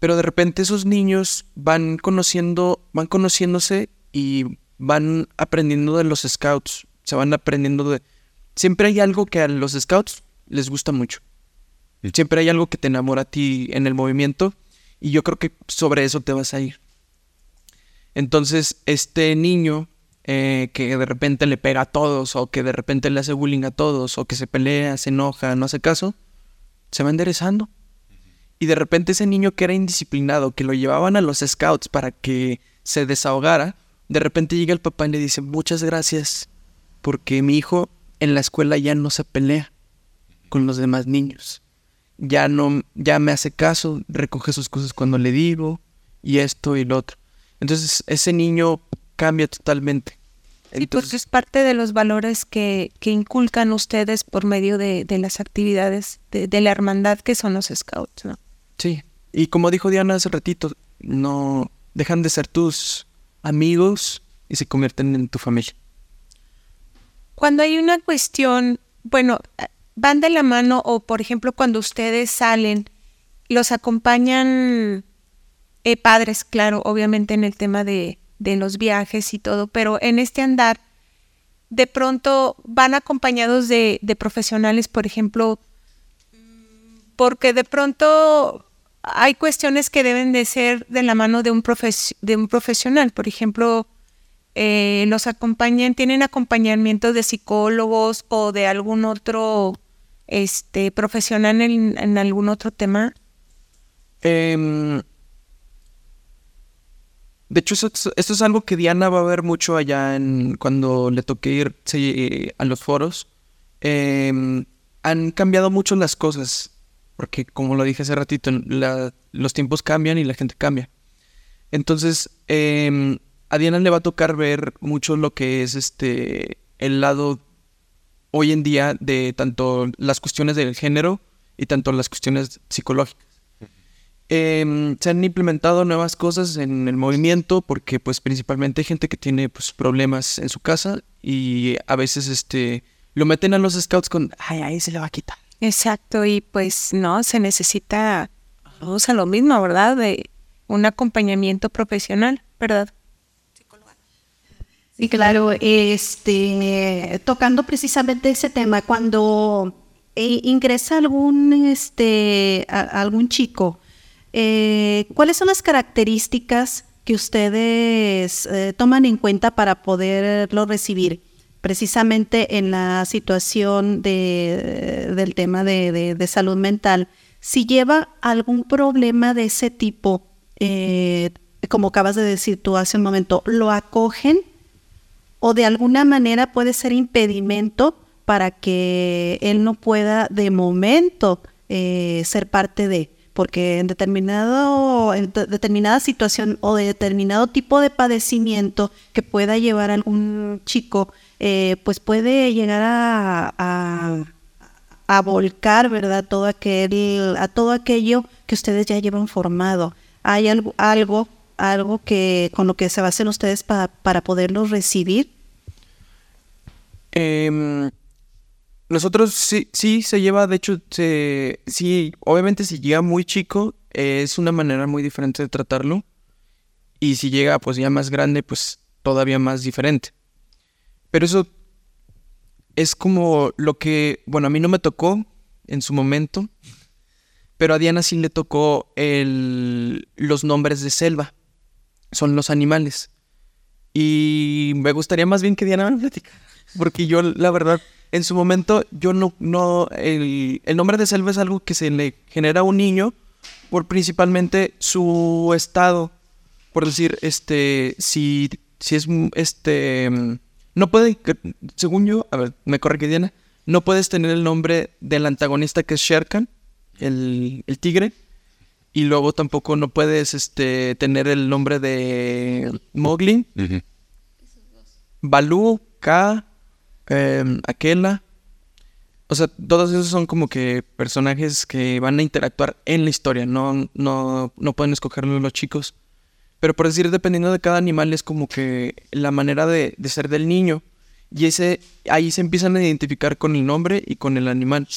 Pero de repente esos niños van conociendo, van conociéndose y van aprendiendo de los scouts. Se van aprendiendo de... Siempre hay algo que a los scouts les gusta mucho. Siempre hay algo que te enamora a ti en el movimiento y yo creo que sobre eso te vas a ir. Entonces, este niño eh, que de repente le pega a todos o que de repente le hace bullying a todos o que se pelea, se enoja, no hace caso, se va enderezando. Y de repente ese niño que era indisciplinado, que lo llevaban a los scouts para que se desahogara, de repente llega el papá y le dice, muchas gracias, porque mi hijo en la escuela ya no se pelea con los demás niños. Ya no, ya me hace caso, recoge sus cosas cuando le digo, y esto y lo otro. Entonces ese niño cambia totalmente. Sí, porque es parte de los valores que, que inculcan ustedes por medio de, de las actividades de, de, la hermandad que son los scouts, ¿no? Sí, y como dijo Diana hace ratito, no dejan de ser tus amigos y se convierten en tu familia. Cuando hay una cuestión, bueno, van de la mano o por ejemplo cuando ustedes salen, los acompañan eh, padres, claro, obviamente en el tema de, de los viajes y todo, pero en este andar, de pronto van acompañados de, de profesionales, por ejemplo, porque de pronto hay cuestiones que deben de ser de la mano de un, profes de un profesional. Por ejemplo, eh, los acompañan, tienen acompañamiento de psicólogos o de algún otro este, profesional en, algún otro tema. Eh, de hecho, esto, es algo que Diana va a ver mucho allá en cuando le toque ir sí, a los foros. Eh, han cambiado mucho las cosas, porque como lo dije hace ratito, los tiempos cambian y la gente cambia. Entonces, eh, a Diana le va a tocar ver mucho lo que es este el lado hoy en día de tanto las cuestiones del género y tanto las cuestiones psicológicas. Eh, se han implementado nuevas cosas en el movimiento porque pues principalmente hay gente que tiene pues problemas en su casa y a veces este lo meten a los scouts con ay ahí se le va a quitar. Exacto y pues no se necesita o sea lo mismo verdad de un acompañamiento profesional verdad. Sí, claro, este tocando precisamente ese tema cuando eh, ingresa algún este algún chico eh, ¿Cuáles son las características que ustedes eh, toman en cuenta para poderlo recibir? Precisamente en la situación de, del tema de, de, de, salud mental, si lleva algún problema de ese tipo, eh, como acabas de decir tú hace un momento, ¿lo acogen o de alguna manera puede ser impedimento para que él no pueda de momento eh, ser parte de? porque en determinado en determinada situación o de determinado tipo de padecimiento que pueda llevar algún chico, eh, pues puede llegar a, volcar, ¿verdad? Todo aquel, a todo aquello que ustedes ya llevan formado. ¿Hay algo, algo que con lo que se basen ustedes para, para poderlos recibir? Eh, nosotros sí, sí se lleva, de hecho, se, sí, obviamente si llega muy chico, es una manera muy diferente de tratarlo. Y si llega pues ya más grande, pues todavía más diferente. Pero eso es como lo que, bueno, a mí no me tocó en su momento, pero a Diana sí le tocó el, los nombres de selva. Son los animales. Y me gustaría más bien que Diana me platicara. Porque yo, la verdad, en su momento yo no, no, el, el, nombre de selva es algo que se le genera a un niño por principalmente su estado, por decir, este, si, si es, este, no puede, según yo, a ver, me corre que Diana, no puedes tener el nombre del antagonista que es Sherkan, el, el tigre, y luego tampoco no puedes, este, tener el nombre de Mowgli, uh -huh. Balú, K, eh, Aquela. O sea, todos esos son como que personajes que van a interactuar en la historia, no, no, no pueden escogerlo los chicos. Pero por decir, dependiendo de cada animal, es como que la manera de, de, ser del niño. Y ese, ahí se empiezan a identificar con el nombre y con el animal.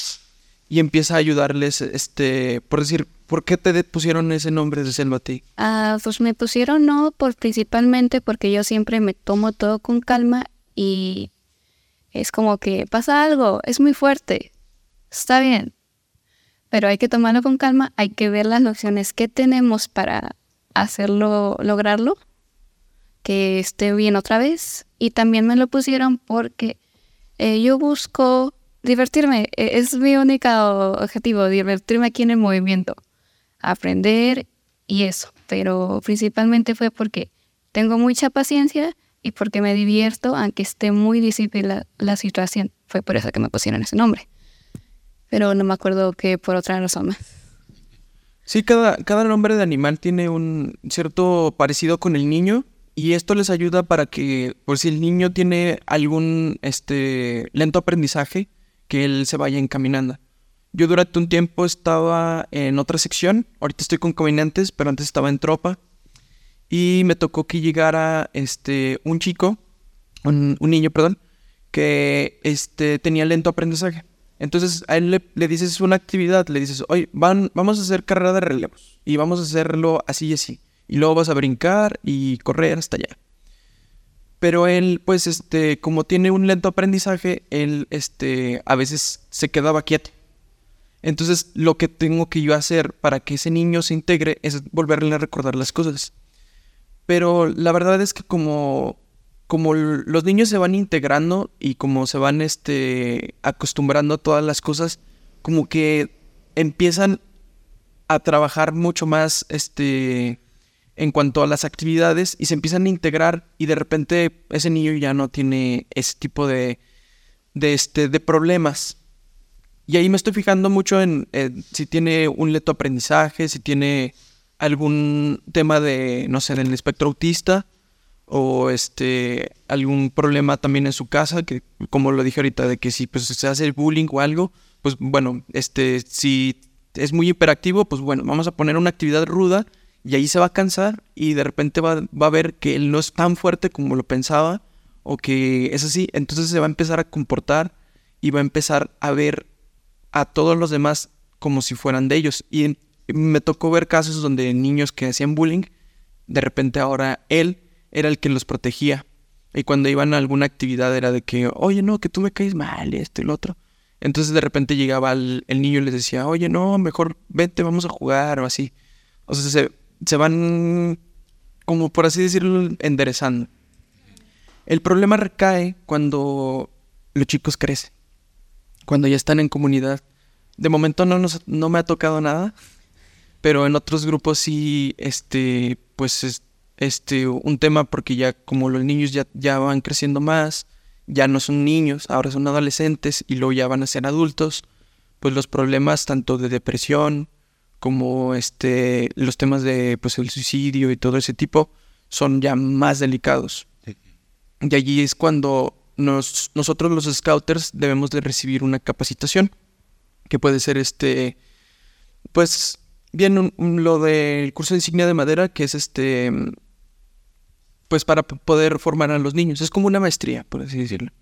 Y empieza a ayudarles, este, por decir, ¿Por qué te pusieron ese nombre de selva a ti? Ah, pues me pusieron no, por principalmente porque yo siempre me tomo todo con calma y es como que pasa algo, es muy fuerte, está bien, pero hay que tomarlo con calma, hay que ver las opciones que tenemos para hacerlo, lograrlo, que esté bien otra vez. Y también me lo pusieron porque eh, yo busco divertirme, e, es mi único objetivo, divertirme aquí en el movimiento, aprender y eso, pero principalmente fue porque tengo mucha paciencia y porque me divierto, aunque esté muy difícil la, la situación. Fue por eso que me pusieron ese nombre pero no me acuerdo que por otra razón Sí, cada, cada nombre de animal tiene un cierto parecido con el niño y esto les ayuda para que, por si el niño tiene algún este, lento aprendizaje, que él se vaya encaminando. Yo durante un tiempo estaba en otra sección, ahorita estoy con caminantes, pero antes estaba en tropa y me tocó que llegara este, un chico, un, niño, perdón, que este, tenía lento aprendizaje. Entonces a él le, dices una actividad, le dices, oye, van, vamos a hacer carrera de relevos y vamos a hacerlo así y así. Y luego vas a brincar y correr hasta allá. Pero él, pues, este, como tiene un lento aprendizaje, él, este, a veces se quedaba quieto. Entonces, lo que tengo que yo hacer para que ese niño se integre es volverle a recordar las cosas. Pero la verdad es que como como los niños se van integrando y como se van este, acostumbrando a todas las cosas, como que empiezan a trabajar mucho más este, en cuanto a las actividades y se empiezan a integrar y de repente ese niño ya no tiene ese tipo de, de, este, de problemas. Y ahí me estoy fijando mucho en, si tiene un leto aprendizaje, si tiene algún tema de, no sé, del espectro autista o este algún problema también en su casa, que como lo dije ahorita, de que si pues, se hace bullying o algo, pues bueno, este, si es muy hiperactivo, pues bueno, vamos a poner una actividad ruda y ahí se va a cansar y de repente va, va a ver que él no es tan fuerte como lo pensaba o que es así, entonces se va a empezar a comportar y va a empezar a ver a todos los demás como si fueran de ellos. Y me tocó ver casos donde niños que hacían bullying, de repente ahora él era el que los protegía. Y cuando iban a alguna actividad era de que, oye, no, que tú me caes mal, esto y lo otro. Entonces de repente llegaba el, niño y les decía, oye, no, mejor vete, vamos a jugar o así. O sea, se, se van, como por así decirlo, enderezando. El problema recae cuando los chicos crecen, cuando ya están en comunidad. De momento no, nos, no me ha tocado nada, pero en otros grupos sí, este, pues este, un tema porque ya como los niños ya, ya van creciendo más, ya no son niños, ahora son adolescentes y luego ya van a ser adultos, pues los problemas tanto de depresión como este, los temas de pues, el suicidio y todo ese tipo son ya más delicados. Y allí es cuando nos, nosotros los scouters debemos de recibir una capacitación, que puede ser este, pues bien lo del curso de insignia de madera, que es este pues para poder formar a los niños. Es como una maestría, por así decirlo.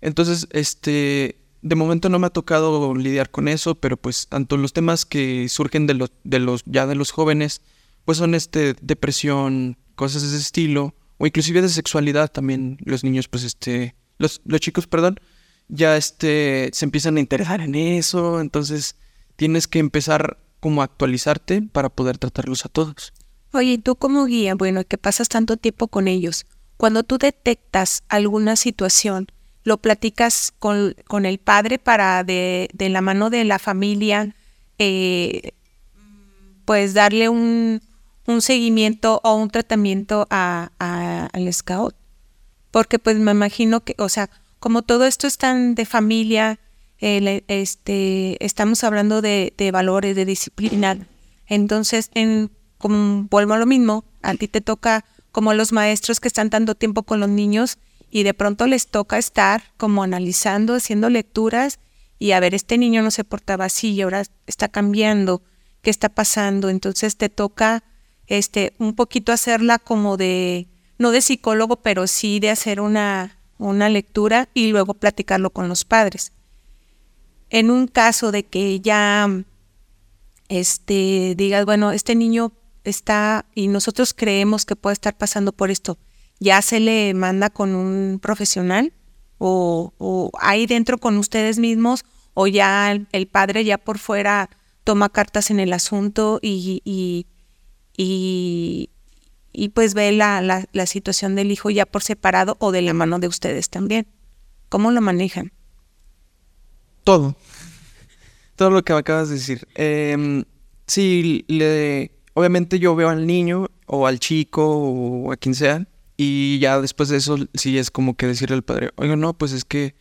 Entonces, este, de momento no me ha tocado lidiar con eso, pero pues tanto los temas que surgen de los, de los, ya de los jóvenes, pues son este, depresión, cosas de ese estilo, o inclusive de sexualidad también, los niños, pues este, los, los chicos, perdón, ya este, se empiezan a interesar en eso, entonces tienes que empezar como a actualizarte para poder tratarlos a todos. Oye, tú como guía, bueno, que pasas tanto tiempo con ellos, cuando tú detectas alguna situación, lo platicas con, con el padre para de, de, la mano de la familia, eh, pues darle un, un, seguimiento o un tratamiento a, al scout. Porque pues me imagino que, o sea, como todo esto es tan de familia, este, estamos hablando de, valores, de disciplina. Entonces, en como vuelvo a lo mismo, a ti te toca como los maestros que están tanto tiempo con los niños y de pronto les toca estar como analizando, haciendo lecturas y a ver, este niño no se portaba así y ahora está cambiando, ¿qué está pasando? Entonces te toca este un poquito hacerla como de no de psicólogo, pero sí de hacer una una lectura y luego platicarlo con los padres. En un caso de que ya este, digas, bueno, este niño está y nosotros creemos que puede estar pasando por esto, ¿ya se le manda con un profesional? ¿O, o ahí dentro con ustedes mismos? ¿O ya el, padre ya por fuera toma cartas en el asunto y, y, y, pues ve la, la, la situación del hijo ya por separado o de la mano de ustedes también? ¿Cómo lo manejan? Todo. Todo lo que acabas de decir. Eh, sí, le, obviamente yo veo al niño o al chico o a quien sea y ya después de eso sí es como que decirle al padre, oiga, no, pues es que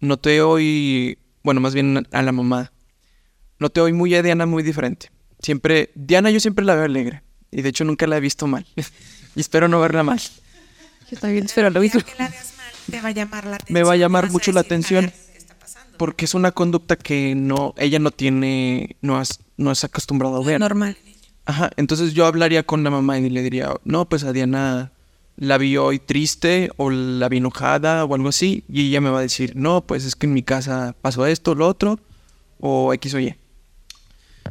noté hoy, bueno, más bien a la mamá, noté hoy muy a Diana muy diferente. Siempre, Diana yo siempre la veo alegre y de hecho nunca la he visto mal y espero no verla mal. Yo también espero lo mismo. Me va a llamar la atención. Me va a llamar mucho la atención porque es una conducta que no, ella no tiene, no, has, no es acostumbrado a ver. Normal. Ajá, entonces yo hablaría con la mamá y le diría, no, pues a Diana la vi hoy triste o la vi enojada o algo así, y ella me va a decir, no, pues es que en mi casa pasó esto, lo otro, o X o Y.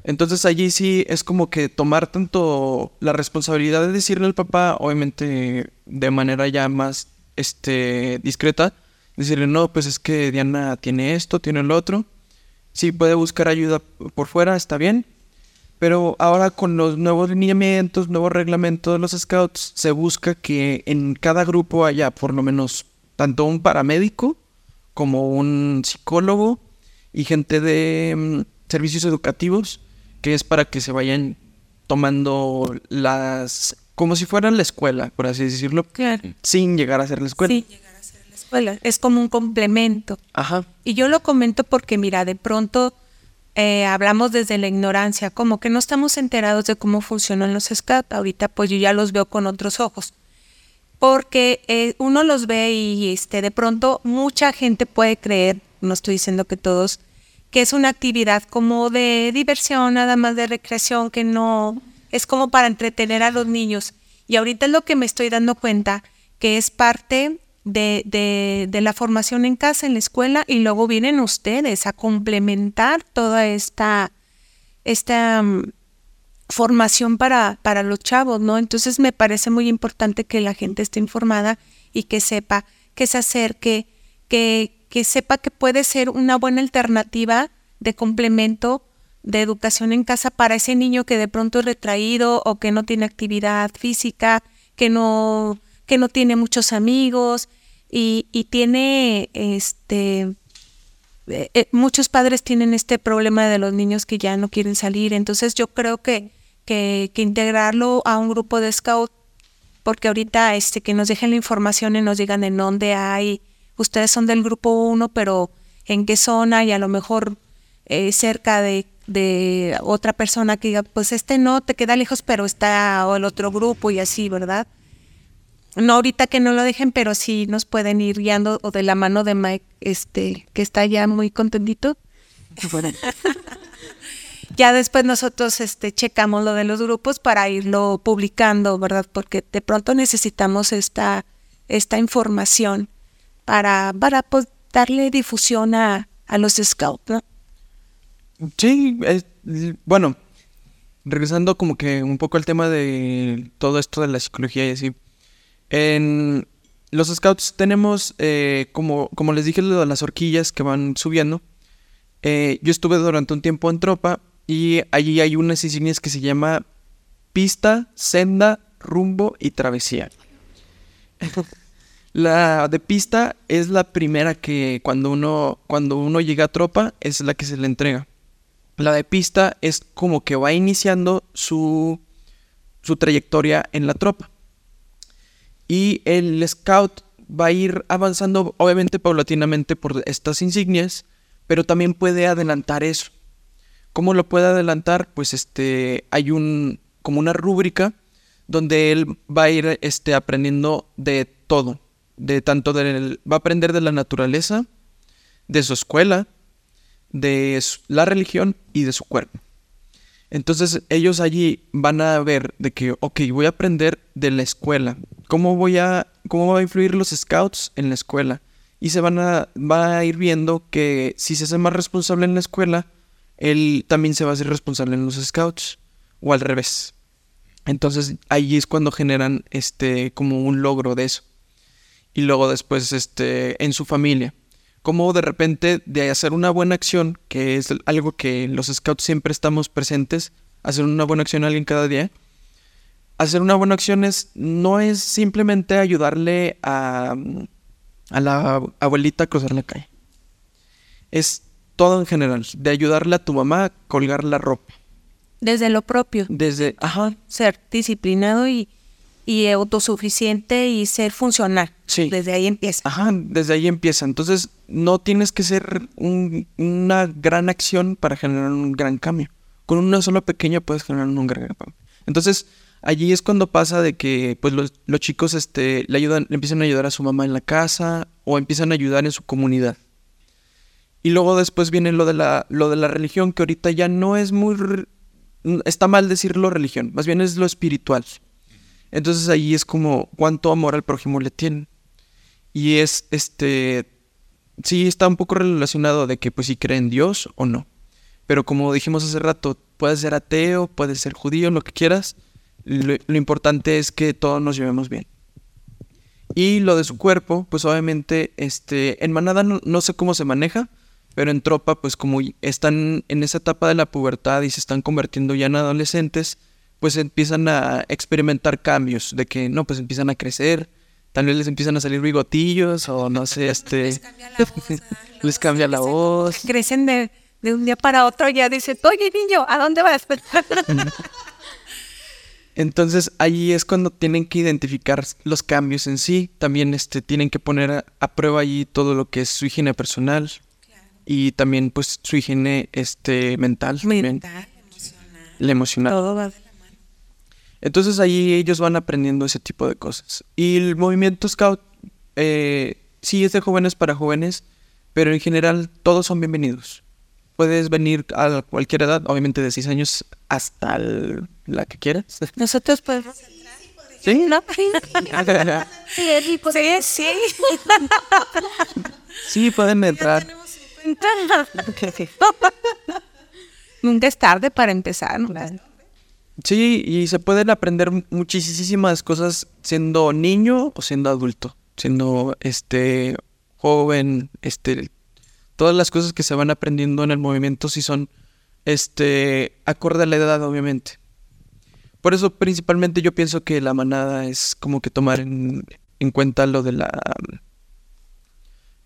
Entonces allí sí es como que tomar tanto la responsabilidad de decirle al papá, obviamente de manera ya más este, discreta, decirle, no, pues es que Diana tiene esto, tiene lo otro. Sí, puede buscar ayuda por fuera, está bien. Pero ahora con los nuevos lineamientos, nuevos reglamentos de los scouts, se busca que en cada grupo haya por lo menos tanto un paramédico como un psicólogo y gente de mm, servicios educativos, que es para que se vayan tomando las... como si fuera la escuela, por así decirlo, Claro. sin llegar a ser la escuela. Sí, llegar a ser la escuela. Es como un complemento. Ajá. Y yo lo comento porque, mira, de pronto eh, hablamos desde la ignorancia, como que no estamos enterados de cómo funcionan los scouts. Ahorita pues yo ya los veo con otros ojos. Porque eh, uno los ve y este, de pronto mucha gente puede creer, no estoy diciendo que todos, que es una actividad como de diversión, nada más de recreación, que no es como para entretener a los niños. Y ahorita es lo que me estoy dando cuenta, que es parte de, de, de, la formación en casa, en la escuela, y luego vienen ustedes a complementar toda esta, esta um, formación para, para los chavos, ¿no? Entonces me parece muy importante que la gente esté informada y que sepa, que se acerque, que, que sepa que puede ser una buena alternativa de complemento de educación en casa para ese niño que de pronto es retraído o que no tiene actividad física, que no que no tiene muchos amigos y, y tiene este eh, eh, muchos padres tienen este problema de los niños que ya no quieren salir. Entonces yo creo que, que, que integrarlo a un grupo de scout porque ahorita este que nos dejen la información y nos digan en dónde hay ustedes son del grupo 1 pero en qué zona y a lo mejor eh, cerca de, de otra persona que diga pues este no te queda lejos pero está o el otro grupo y así verdad no ahorita que no lo dejen, pero sí nos pueden ir guiando o de la mano de Mike, este, que está ya muy contentito. ya después nosotros este checamos lo de los grupos para irlo publicando, ¿verdad? Porque de pronto necesitamos esta, esta información para, para pues, darle difusión a, a los scouts, ¿no? Sí, es, bueno, regresando como que un poco al tema de todo esto de la psicología y así. En los scouts tenemos, eh, como, como les dije, lo de las horquillas que van subiendo. Eh, yo estuve durante un tiempo en tropa y allí hay unas insignias que se llama pista, senda, rumbo y travesía. la de pista es la primera que cuando uno, cuando uno llega a tropa es la que se le entrega. La de pista es como que va iniciando su, su trayectoria en la tropa. Y el scout va a ir avanzando, obviamente paulatinamente, por estas insignias, pero también puede adelantar eso. ¿Cómo lo puede adelantar? Pues este, hay un, como una rúbrica donde él va a ir este, aprendiendo de todo. De tanto del, va a aprender de la naturaleza, de su escuela, de la religión y de su cuerpo. Entonces ellos allí van a ver de que, ok, voy a aprender de la escuela. ¿Cómo voy a, cómo va a influir los scouts en la escuela? Y se van a, va a ir viendo que si se hace más responsable en la escuela, él también se va a hacer responsable en los scouts o al revés. Entonces ahí es cuando generan este como un logro de eso. Y luego después este en su familia. Como de repente de hacer una buena acción, que es algo que los scouts siempre estamos presentes, hacer una buena acción a alguien cada día. Hacer una buena acción es, no es simplemente ayudarle a, a la abuelita a cruzar la calle. Es todo en general, de ayudarle a tu mamá a colgar la ropa. Desde lo propio. Desde, ajá, Ser disciplinado y, y autosuficiente y ser funcional. Sí. Desde ahí empieza. Ajá, desde ahí empieza. Entonces, no tienes que ser un- una gran acción para generar un gran cambio. Con una sola pequeña puedes generar un gran cambio. Entonces, allí es cuando pasa de que pues los, los chicos este, le ayudan, le empiezan a ayudar a su mamá en la casa o empiezan a ayudar en su comunidad. Y luego después viene lo de la, lo de la religión, que ahorita ya no es muy... Está mal decirlo religión, más bien es lo espiritual. Entonces ahí es como cuánto amor al prójimo le tienen. Y es, este, sí está un poco relacionado de que pues si cree en Dios o no. Pero como dijimos hace rato, puedes ser ateo, puedes ser judío, lo que quieras. Lo, importante es que todos nos llevemos bien. Y lo de su cuerpo, pues obviamente, este, en manada no, sé cómo se maneja, pero en tropa, pues como están en esa etapa de la pubertad y se están convirtiendo ya en adolescentes, pues empiezan a experimentar cambios, de que no, pues empiezan a crecer, tal vez les empiezan a salir bigotillos o no sé, este... les cambia la voz. Crecen de, de un día para otro y ya dicen, oye niño, ¿a dónde vas? Entonces ahí es cuando tienen que identificar los cambios en sí. También este, tienen que poner a, a prueba allí todo lo que es su higiene personal. Y también pues su higiene este, mental. Mental, emocional. La emocional. Todo va de la. Entonces ahí ellos van aprendiendo ese tipo de cosas. Y el movimiento Scout eh, sí es de jóvenes para jóvenes, pero en general todos son bienvenidos. Puedes venir a cualquier edad, obviamente de 6 años hasta el- la que quieras. Nosotros podemos ¿Sí? ¿no? sí, sí, sí. Sí, pueden entrar. Nunca es tarde para empezar. ¿no? Sí, y se pueden aprender muchísimas cosas siendo niño o siendo adulto, siendo este joven, este todas las cosas que se van aprendiendo en el movimiento si son este acorde a la edad obviamente. Por eso principalmente yo pienso que la manada es como que tomar en, en cuenta lo de la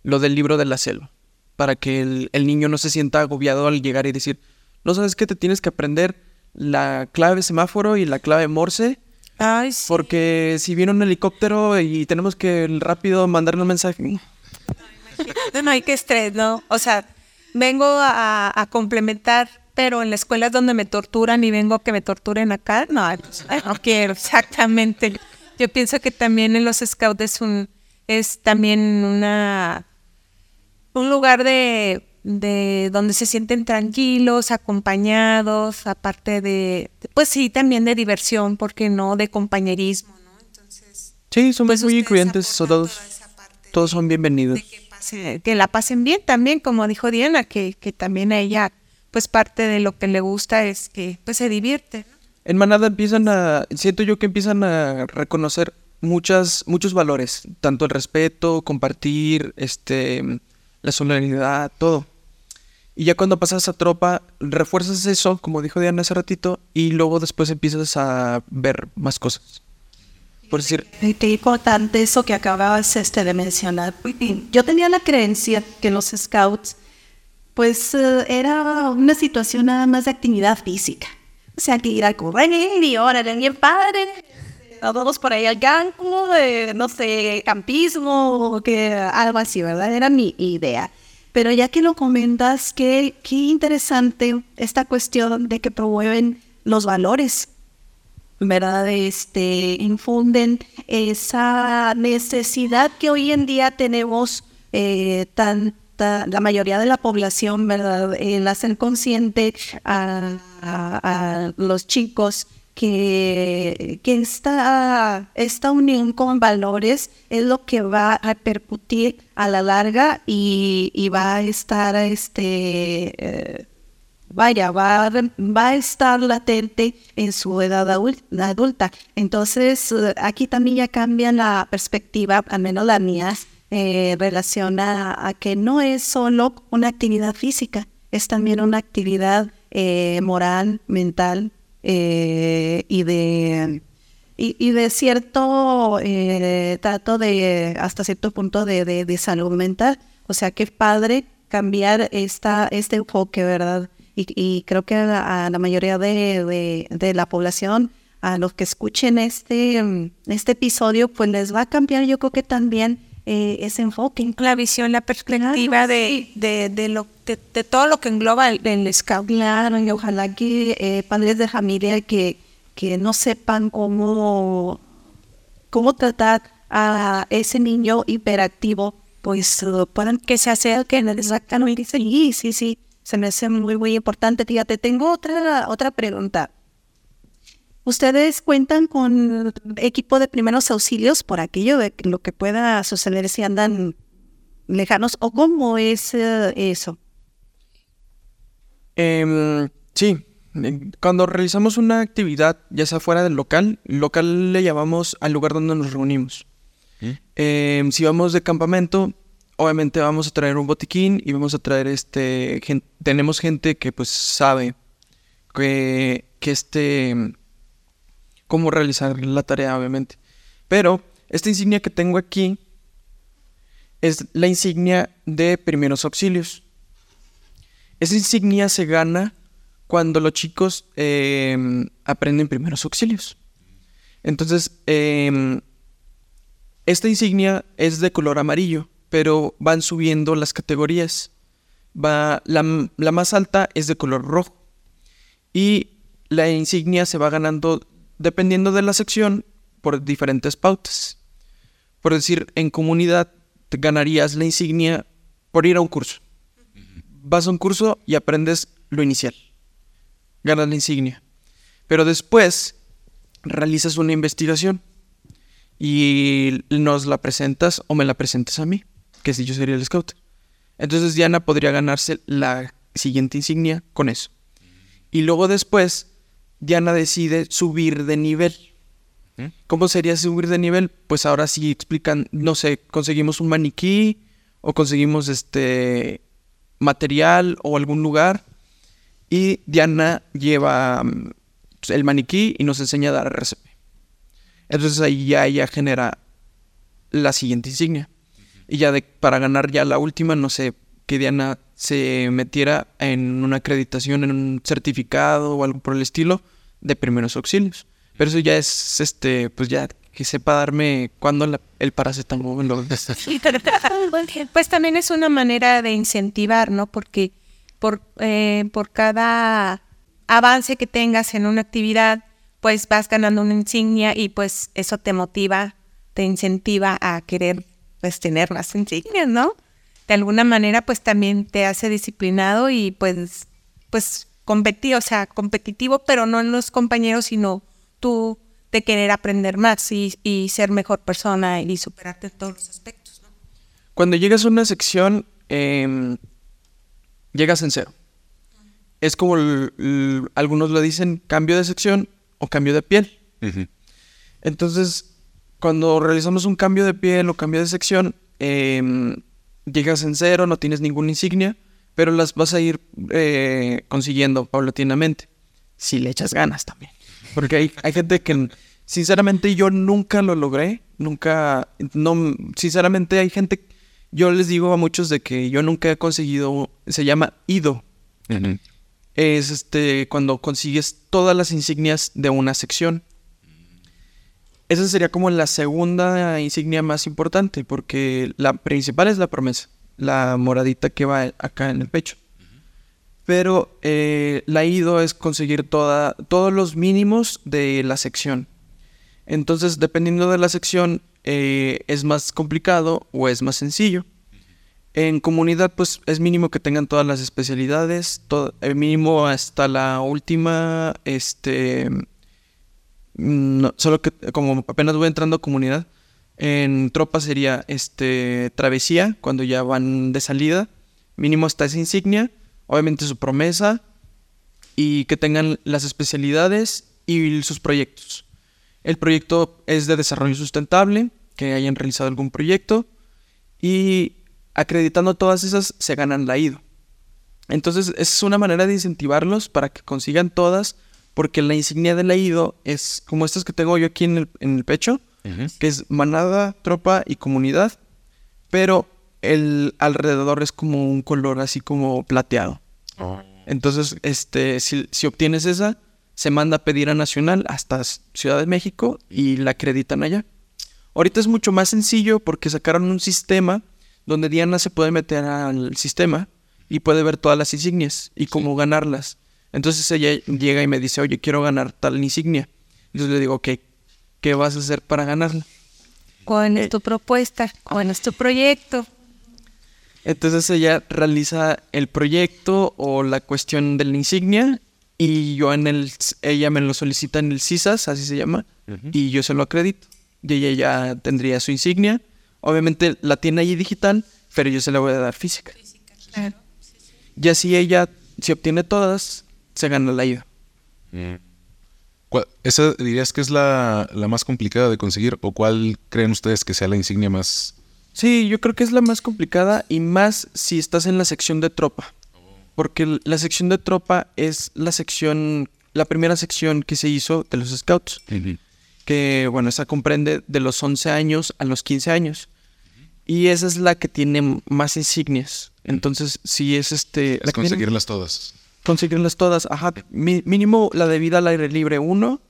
lo del libro de la selva, para que el, el niño no se sienta agobiado al llegar y decir, no sabes que te tienes que aprender la clave semáforo y la clave Morse, Ay, sí. porque si viene un helicóptero y tenemos que rápido mandarle un mensaje. No, no hay que estrés, ¿no? O sea, vengo a, a complementar, pero en la escuela es donde me torturan y vengo a que me torturen acá. No, no quiero, exactamente. Yo pienso que también en los scouts es un, es también una, un lugar de, de donde se sienten tranquilos, acompañados, aparte de, pues sí, también de diversión, porque no, de compañerismo, ¿no? Entonces, Sí, son pues muy incluyentes, todos, todos son bienvenidos. que, pase- que la pasen bien también, como dijo Diana, que, que también a ella, pues parte de lo que le gusta es que pues se divierte. ¿no? En manada empiezan a, siento yo que empiezan a reconocer muchas, muchos valores, tanto el respeto, compartir, este, la solidaridad, todo. Y ya cuando pasas a tropa, refuerzas eso, como dijo Diana hace ratito, y luego después empiezas a ver más cosas. Por decir, Qué importante eso que acababas este, de mencionar. Yo tenía la creencia que los scouts, pues eh, era una situación nada más de actividad física. O sea, que ir a correr y órale, bien padre. Todos por ahí al campo, no sé, campismo o que algo así, ¿verdad? Era mi idea. Pero ya que lo comentas, qué, qué interesante esta cuestión de que promueven los valores ¿verdad? Este, infunden esa necesidad que hoy en día tenemos eh, tanta, la mayoría de la población, ¿verdad? El hacer consciente a los chicos que, que esta, esta unión con valores es lo que va a repercutir a la larga y, y va a estar este, eh, vaya, va a, va a estar latente en su edad adul- adulta. Entonces, eh, aquí también ya cambia la perspectiva, al menos la mía, eh, relaciona a que no es solo una actividad física, es también una actividad eh, moral, mental eh, y de y, de cierto eh, trato de hasta cierto punto de, de, de salud mental. O sea es padre cambiar esta, este enfoque, ¿verdad? Y, creo que a la, a la mayoría de, de, la población, a los que escuchen este, este episodio, pues les va a cambiar yo creo que también eh, ese enfoque. La visión, la perspectiva Claro, de, de, de lo, de, de todo lo que engloba el, el scout. Claro, y ojalá que eh, padres de familia que, que no sepan cómo, cómo tratar a ese niño hiperactivo, pues uh, puedan que se acerquen exactamente. Sí, sí, sí, se me hace muy, muy importante. Fíjate, tengo otra, otra pregunta. ¿Ustedes cuentan con equipo de primeros auxilios por aquello de lo que pueda suceder si andan lejanos? ¿O cómo es eh, eso? Em, sí, eh, cuando realizamos una actividad, ya sea fuera del local, local le llamamos al lugar donde nos reunimos. Em, si vamos de campamento, obviamente vamos a traer un botiquín y vamos a traer este, gen- tenemos gente que pues sabe que, que este, cómo realizar la tarea, obviamente. Pero esta insignia que tengo aquí es la insignia de primeros auxilios. Esa insignia se gana cuando los chicos eh, aprenden primeros auxilios. Entonces, eh, esta insignia es de color amarillo, pero van subiendo las categorías. Va, la, la más alta es de color rojo. Y la insignia se va ganando dependiendo de la sección por diferentes pautas. Por decir, en comunidad te ganarías la insignia por ir a un curso vas a un curso y aprendes lo inicial. Ganas la insignia. Pero después realizas una investigación y nos la presentas o me la presentas a mí, que si yo sería el scout. Entonces Diana podría ganarse la siguiente insignia con eso. Y luego después Diana decide subir de nivel. ¿Cómo sería subir de nivel? Pues ahora sí explican, no sé, conseguimos un maniquí o conseguimos este material o algún lugar y Diana lleva mm, el maniquí y nos enseña a dar RCP. Entonces ahí ya ella genera la siguiente insignia. Y ya de, para ganar ya la última, no sé, que Diana se metiera en una acreditación, en un certificado o algo por el estilo de primeros auxilios. Pero eso ya es, este, pues ya que sepa darme cuándo la- el paracetamol lo... Pues también es una manera de incentivar, ¿no? Porque por, eh, por cada avance que tengas en una actividad, pues vas ganando una insignia y pues eso te motiva, te incentiva a querer pues tener más insignias, ¿no? De alguna manera pues también te hace disciplinado y pues pues competir, o sea, competitivo, pero no en los compañeros, sino tú de querer aprender más y, y ser mejor persona y superarte en todos los aspectos, ¿no? Cuando llegas a una sección, em, llegas en cero. Es como el- el- algunos lo dicen, cambio de sección o cambio de piel. Entonces, cuando realizamos un cambio de piel o cambio de sección, em, llegas en cero, no tienes ninguna insignia, pero las vas a ir eh, consiguiendo paulatinamente. Si le echas ganas también. Porque hay, hay gente que, sinceramente, yo nunca lo logré. Nunca, no, sinceramente, hay gente, yo les digo a muchos de que yo nunca he conseguido, se llama IDO. Es este, cuando consigues todas las insignias de una sección. Esa sería como la segunda insignia más importante, porque la principal es la promesa, la moradita que va acá en el pecho. Pero eh, la IDO es conseguir toda, todos los mínimos de la sección. Entonces, dependiendo de la sección, eh, es más complicado o es más sencillo. En comunidad, pues es mínimo que tengan todas las especialidades, todo, el mínimo hasta la última, este, no, solo que como apenas voy entrando a comunidad, en tropa sería este travesía, cuando ya van de salida, mínimo hasta esa insignia, obviamente su promesa, y que tengan las especialidades y sus proyectos. El proyecto es de desarrollo sustentable, que hayan realizado algún proyecto y acreditando todas esas se ganan la IDO. Entonces es una manera de incentivarlos para que consigan todas, porque la insignia de la IDO es como estas que tengo yo aquí en el, en el pecho, que es manada, tropa y comunidad, pero el alrededor es como un color así como plateado. Oh. Entonces, este, si, si, obtienes esa, se manda a pedir a Nacional hasta Ciudad de México y la acreditan allá. Ahorita es mucho más sencillo porque sacaron un sistema donde Diana se puede meter al sistema y puede ver todas las insignias y cómo ganarlas. Entonces ella llega y me dice, oye, quiero ganar tal insignia. Entonces le digo, ok, ¿qué vas a hacer para ganarla? ¿Cuál es tu propuesta? ¿Cuál es tu proyecto? Entonces ella realiza el proyecto o la cuestión de la insignia y yo en el, ella me lo solicita en el CISAS, así se llama, y yo se lo acredito. Y ella ya tendría su insignia. Obviamente la tiene ahí digital, pero yo se la voy a dar física. Claro. Y así ella, si obtiene todas, se gana la ida. Mm. ¿Esa dirías que es la, más complicada de conseguir? ¿O cuál creen ustedes que sea la insignia más...? Sí, yo creo que es la más complicada y más si estás en la sección de tropa. Porque la sección de tropa es la sección, la primera sección que se hizo de los scouts. Que, bueno, esa comprende de los 11 años a los 15 años. Y esa es la que tiene más insignias. Entonces, si es este... Es conseguirlas todas conseguirlas todas. Ajá, mínimo la de vida al aire libre uno.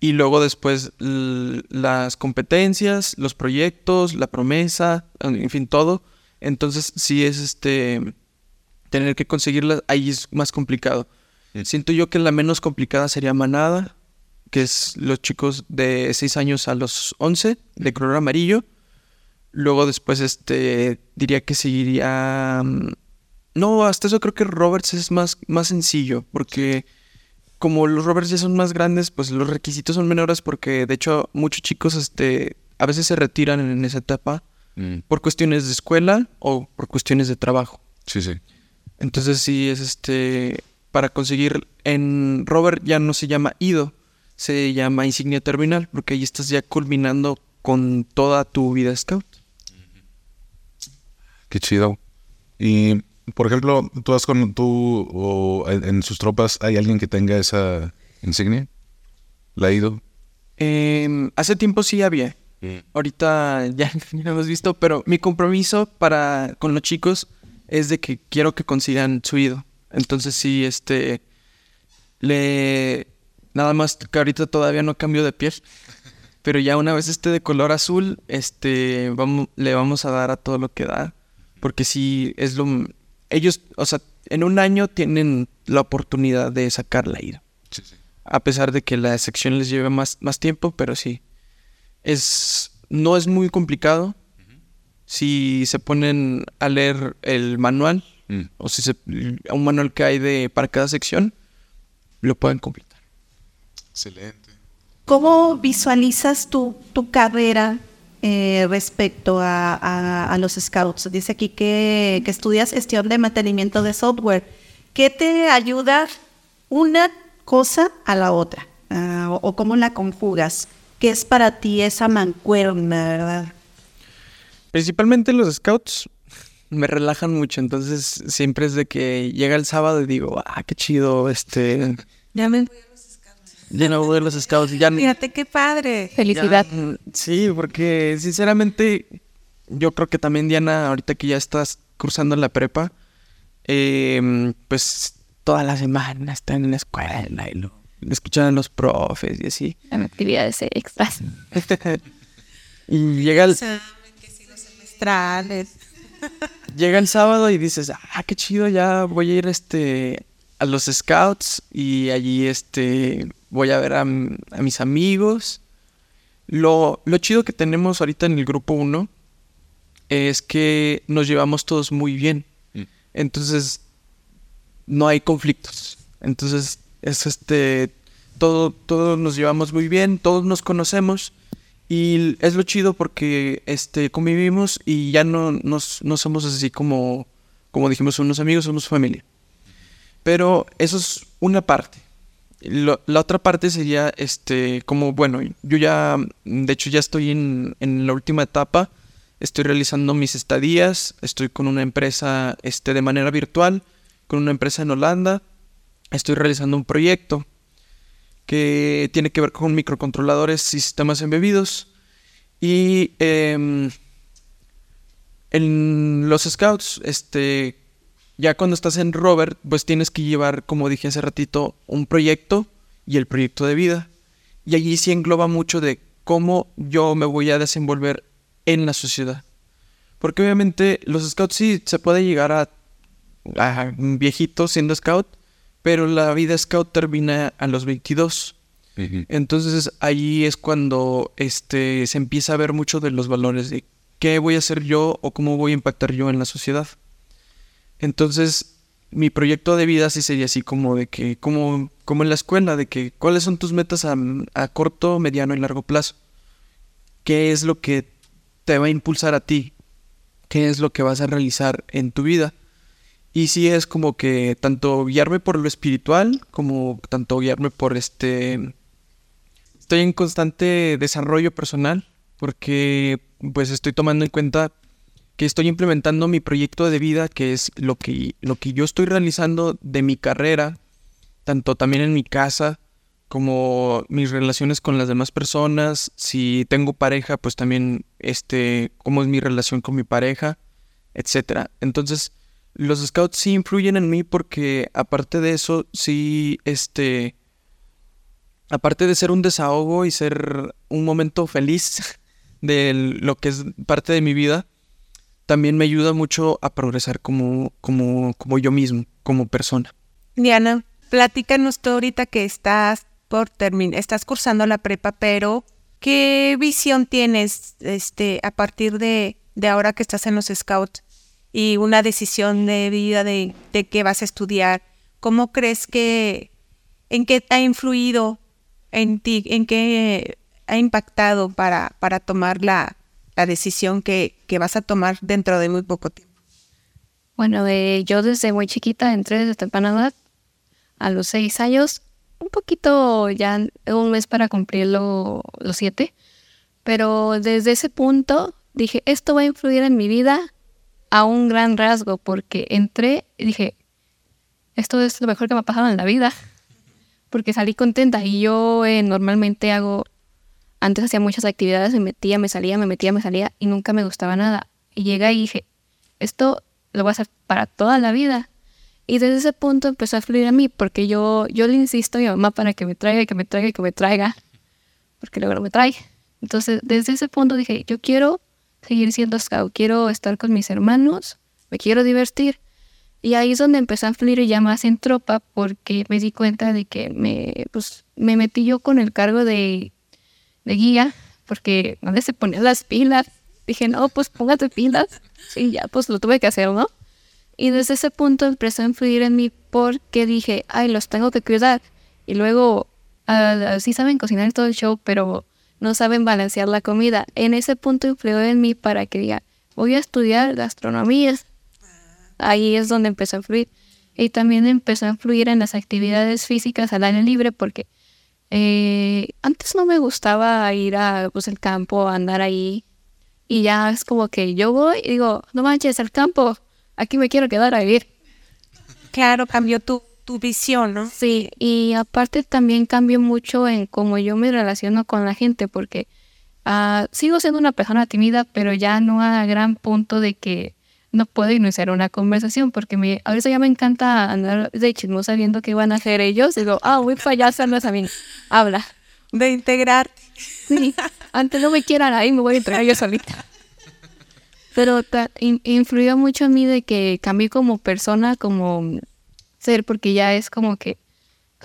Y luego después las competencias, los proyectos, la promesa, en fin, todo. Entonces, si es este tener que conseguirlas, ahí es más complicado. Siento yo que la menos complicada sería Manada, que es los chicos de 6 años a los 11, de color amarillo. Luego después, este, diría que seguiría mm, no, hasta eso creo que Roberts es más, más sencillo, porque como los Roberts ya son más grandes, pues los requisitos son menores porque de hecho muchos chicos este, a veces se retiran en esa etapa mm. por cuestiones de escuela o por cuestiones de trabajo. Sí, sí. Entonces sí es este, para conseguir, en Robert ya no se llama IDO, se llama insignia terminal, porque ahí estás ya culminando con toda tu vida scout. Qué chido. Y por ejemplo, tú has con tú o en, sus tropas hay alguien que tenga esa insignia, la ido. Em, hace tiempo sí había. Mm. Ahorita ya, no lo hemos visto, pero mi compromiso para con los chicos es de que quiero que consigan su ido. Entonces sí, este le nada más que ahorita todavía no cambio de piel. Pero ya una vez esté de color azul, este vamos, le vamos a dar a todo lo que da. Porque sí es lo ellos, o sea, en un año tienen la oportunidad de sacar la. Sí, sí. A pesar de que la sección les lleve más, más tiempo, pero sí. Es, no es muy complicado. Si se ponen a leer el manual, mm. o si se, un manual que hay de, para cada sección, lo pueden completar. Excelente. ¿Cómo visualizas tu, tu carrera eh, respecto a, los scouts. Dice aquí que, estudias gestión de mantenimiento de software. ¿Qué te ayuda una cosa a la otra? Ah, o, cómo la conjugas? ¿Qué es para ti esa mancuerna, verdad? Principalmente los scouts me relajan mucho, entonces siempre es de que llega el sábado y digo, ah, qué chido, este... Ya me ya no voy a los scouts. Ya, Fíjate qué padre. Felicidad. sí, porque sinceramente yo creo que también Diana, ahorita que ya estás cursando la prepa, em, pues toda la semana están en la escuela y lo escuchan a los profes y así. En actividades extras. y llega el... llega el sábado y dices, ah, qué chido, ya voy a ir este a los scouts y allí este voy a ver a, mis amigos. Lo, lo, chido que tenemos ahorita en el grupo 1 es que nos llevamos todos muy bien. Mm. Entonces, no hay conflictos. Entonces, es este, todo, todos nos llevamos muy bien, todos nos conocemos. Y es lo chido porque este, convivimos y ya no, nos, no somos así como, como dijimos, unos amigos, somos familia. Pero eso es una parte. La otra parte sería, este, como, bueno, yo ya, de hecho ya estoy en, en la última etapa, estoy realizando mis estadías, estoy con una empresa, este, de manera virtual, con una empresa en Holanda, estoy realizando un proyecto que tiene que ver con microcontroladores y sistemas embebidos. Y em, en los scouts, este, ya cuando estás en Robert, pues tienes que llevar, como dije hace ratito, un proyecto y el proyecto de vida. Y allí sí engloba mucho de cómo yo me voy a desenvolver en la sociedad. Porque obviamente los scouts sí se puede llegar a, a un viejito siendo scout, pero la vida scout termina a los 22. Ujú. Entonces ahí es cuando este, se empieza a ver mucho de los valores de qué voy a hacer yo o cómo voy a impactar yo en la sociedad. Entonces mi proyecto de vida sí sería así como de que, como, como en la escuela, de que cuáles son tus metas a, corto, mediano y largo plazo. ¿Qué es lo que te va a impulsar a ti? ¿Qué es lo que vas a realizar en tu vida? Y sí es como que tanto guiarme por lo espiritual como tanto guiarme por este estoy en constante desarrollo personal porque pues estoy tomando en cuenta que estoy implementando mi proyecto de vida, que es lo que, lo que yo estoy realizando de mi carrera, tanto también en mi casa, como mis relaciones con las demás personas, si tengo pareja, pues también este, cómo es mi relación con mi pareja, etcétera. Entonces, los scouts sí influyen en mí porque aparte de eso, sí, este, aparte de ser un desahogo y ser un momento feliz de lo que es parte de mi vida, también me ayuda mucho a progresar como, como, como yo mismo, como persona. Diana, platícanos tú ahorita que estás por terminar, estás cursando la prepa, pero ¿qué visión tienes este, a partir de, de ahora que estás en los scouts y una decisión de vida de, de qué vas a estudiar? ¿Cómo crees que, en qué ha influido en ti, en qué ha impactado para, para tomar la, la decisión que, que vas a tomar dentro de muy poco tiempo? Bueno, eh, yo desde muy chiquita entré desde temprana edad, a los seis años, un poquito ya un mes para cumplir lo- los siete, pero desde ese punto dije, esto va a influir en mi vida a un gran rasgo, porque entré y dije, esto es lo mejor que me ha pasado en la vida, porque salí contenta y yo eh, normalmente hago, antes hacía muchas actividades, me metía, me salía, me metía, me salía y nunca me gustaba nada. Y llegué y dije, esto lo voy a hacer para toda la vida. Y desde ese punto empezó a fluir a mí, porque yo, yo le insisto a mi mamá para que me traiga, y que me traiga, y que me traiga, porque luego no me trae. Entonces, desde ese punto dije, yo quiero seguir siendo scout, quiero estar con mis hermanos, me quiero divertir. Y ahí es donde empezó a fluir ya más en tropa, porque me di cuenta de que me, pues, me metí yo con el cargo de, de guía, porque nadie se ponía las pilas. Dije, no, pues póngate pilas. Y ya, pues lo tuve que hacer, ¿no? Y desde ese punto empezó a influir en mí porque dije, ay, los tengo que cuidar. Y luego, ah, sí saben cocinar todo el show, pero no saben balancear la comida. En ese punto influyó en mí para que diga, voy a estudiar gastronomía. Ahí es donde empezó a influir. Y también empezó a influir en las actividades físicas al aire libre porque eh, antes no me gustaba ir a pues, el campo, andar ahí. Y ya es como que yo voy y digo, no manches, el campo, aquí me quiero quedar a vivir. Claro, cambió tu, tu visión, ¿no? Sí, y aparte también cambió mucho en cómo yo me relaciono con la gente, porque ah, sigo siendo una persona tímida, pero ya no a gran punto de que no puedo iniciar una conversación, porque me, ahorita ya me encanta andar de chismosa viendo qué van a hacer ellos. Digo, ah, voy para allá a a mí. Habla. De integrar. Sí, antes no me quieran ahí, me voy a entregar yo solita. Pero in- influyó mucho en mí de que cambié como persona, como ser, porque ya es como que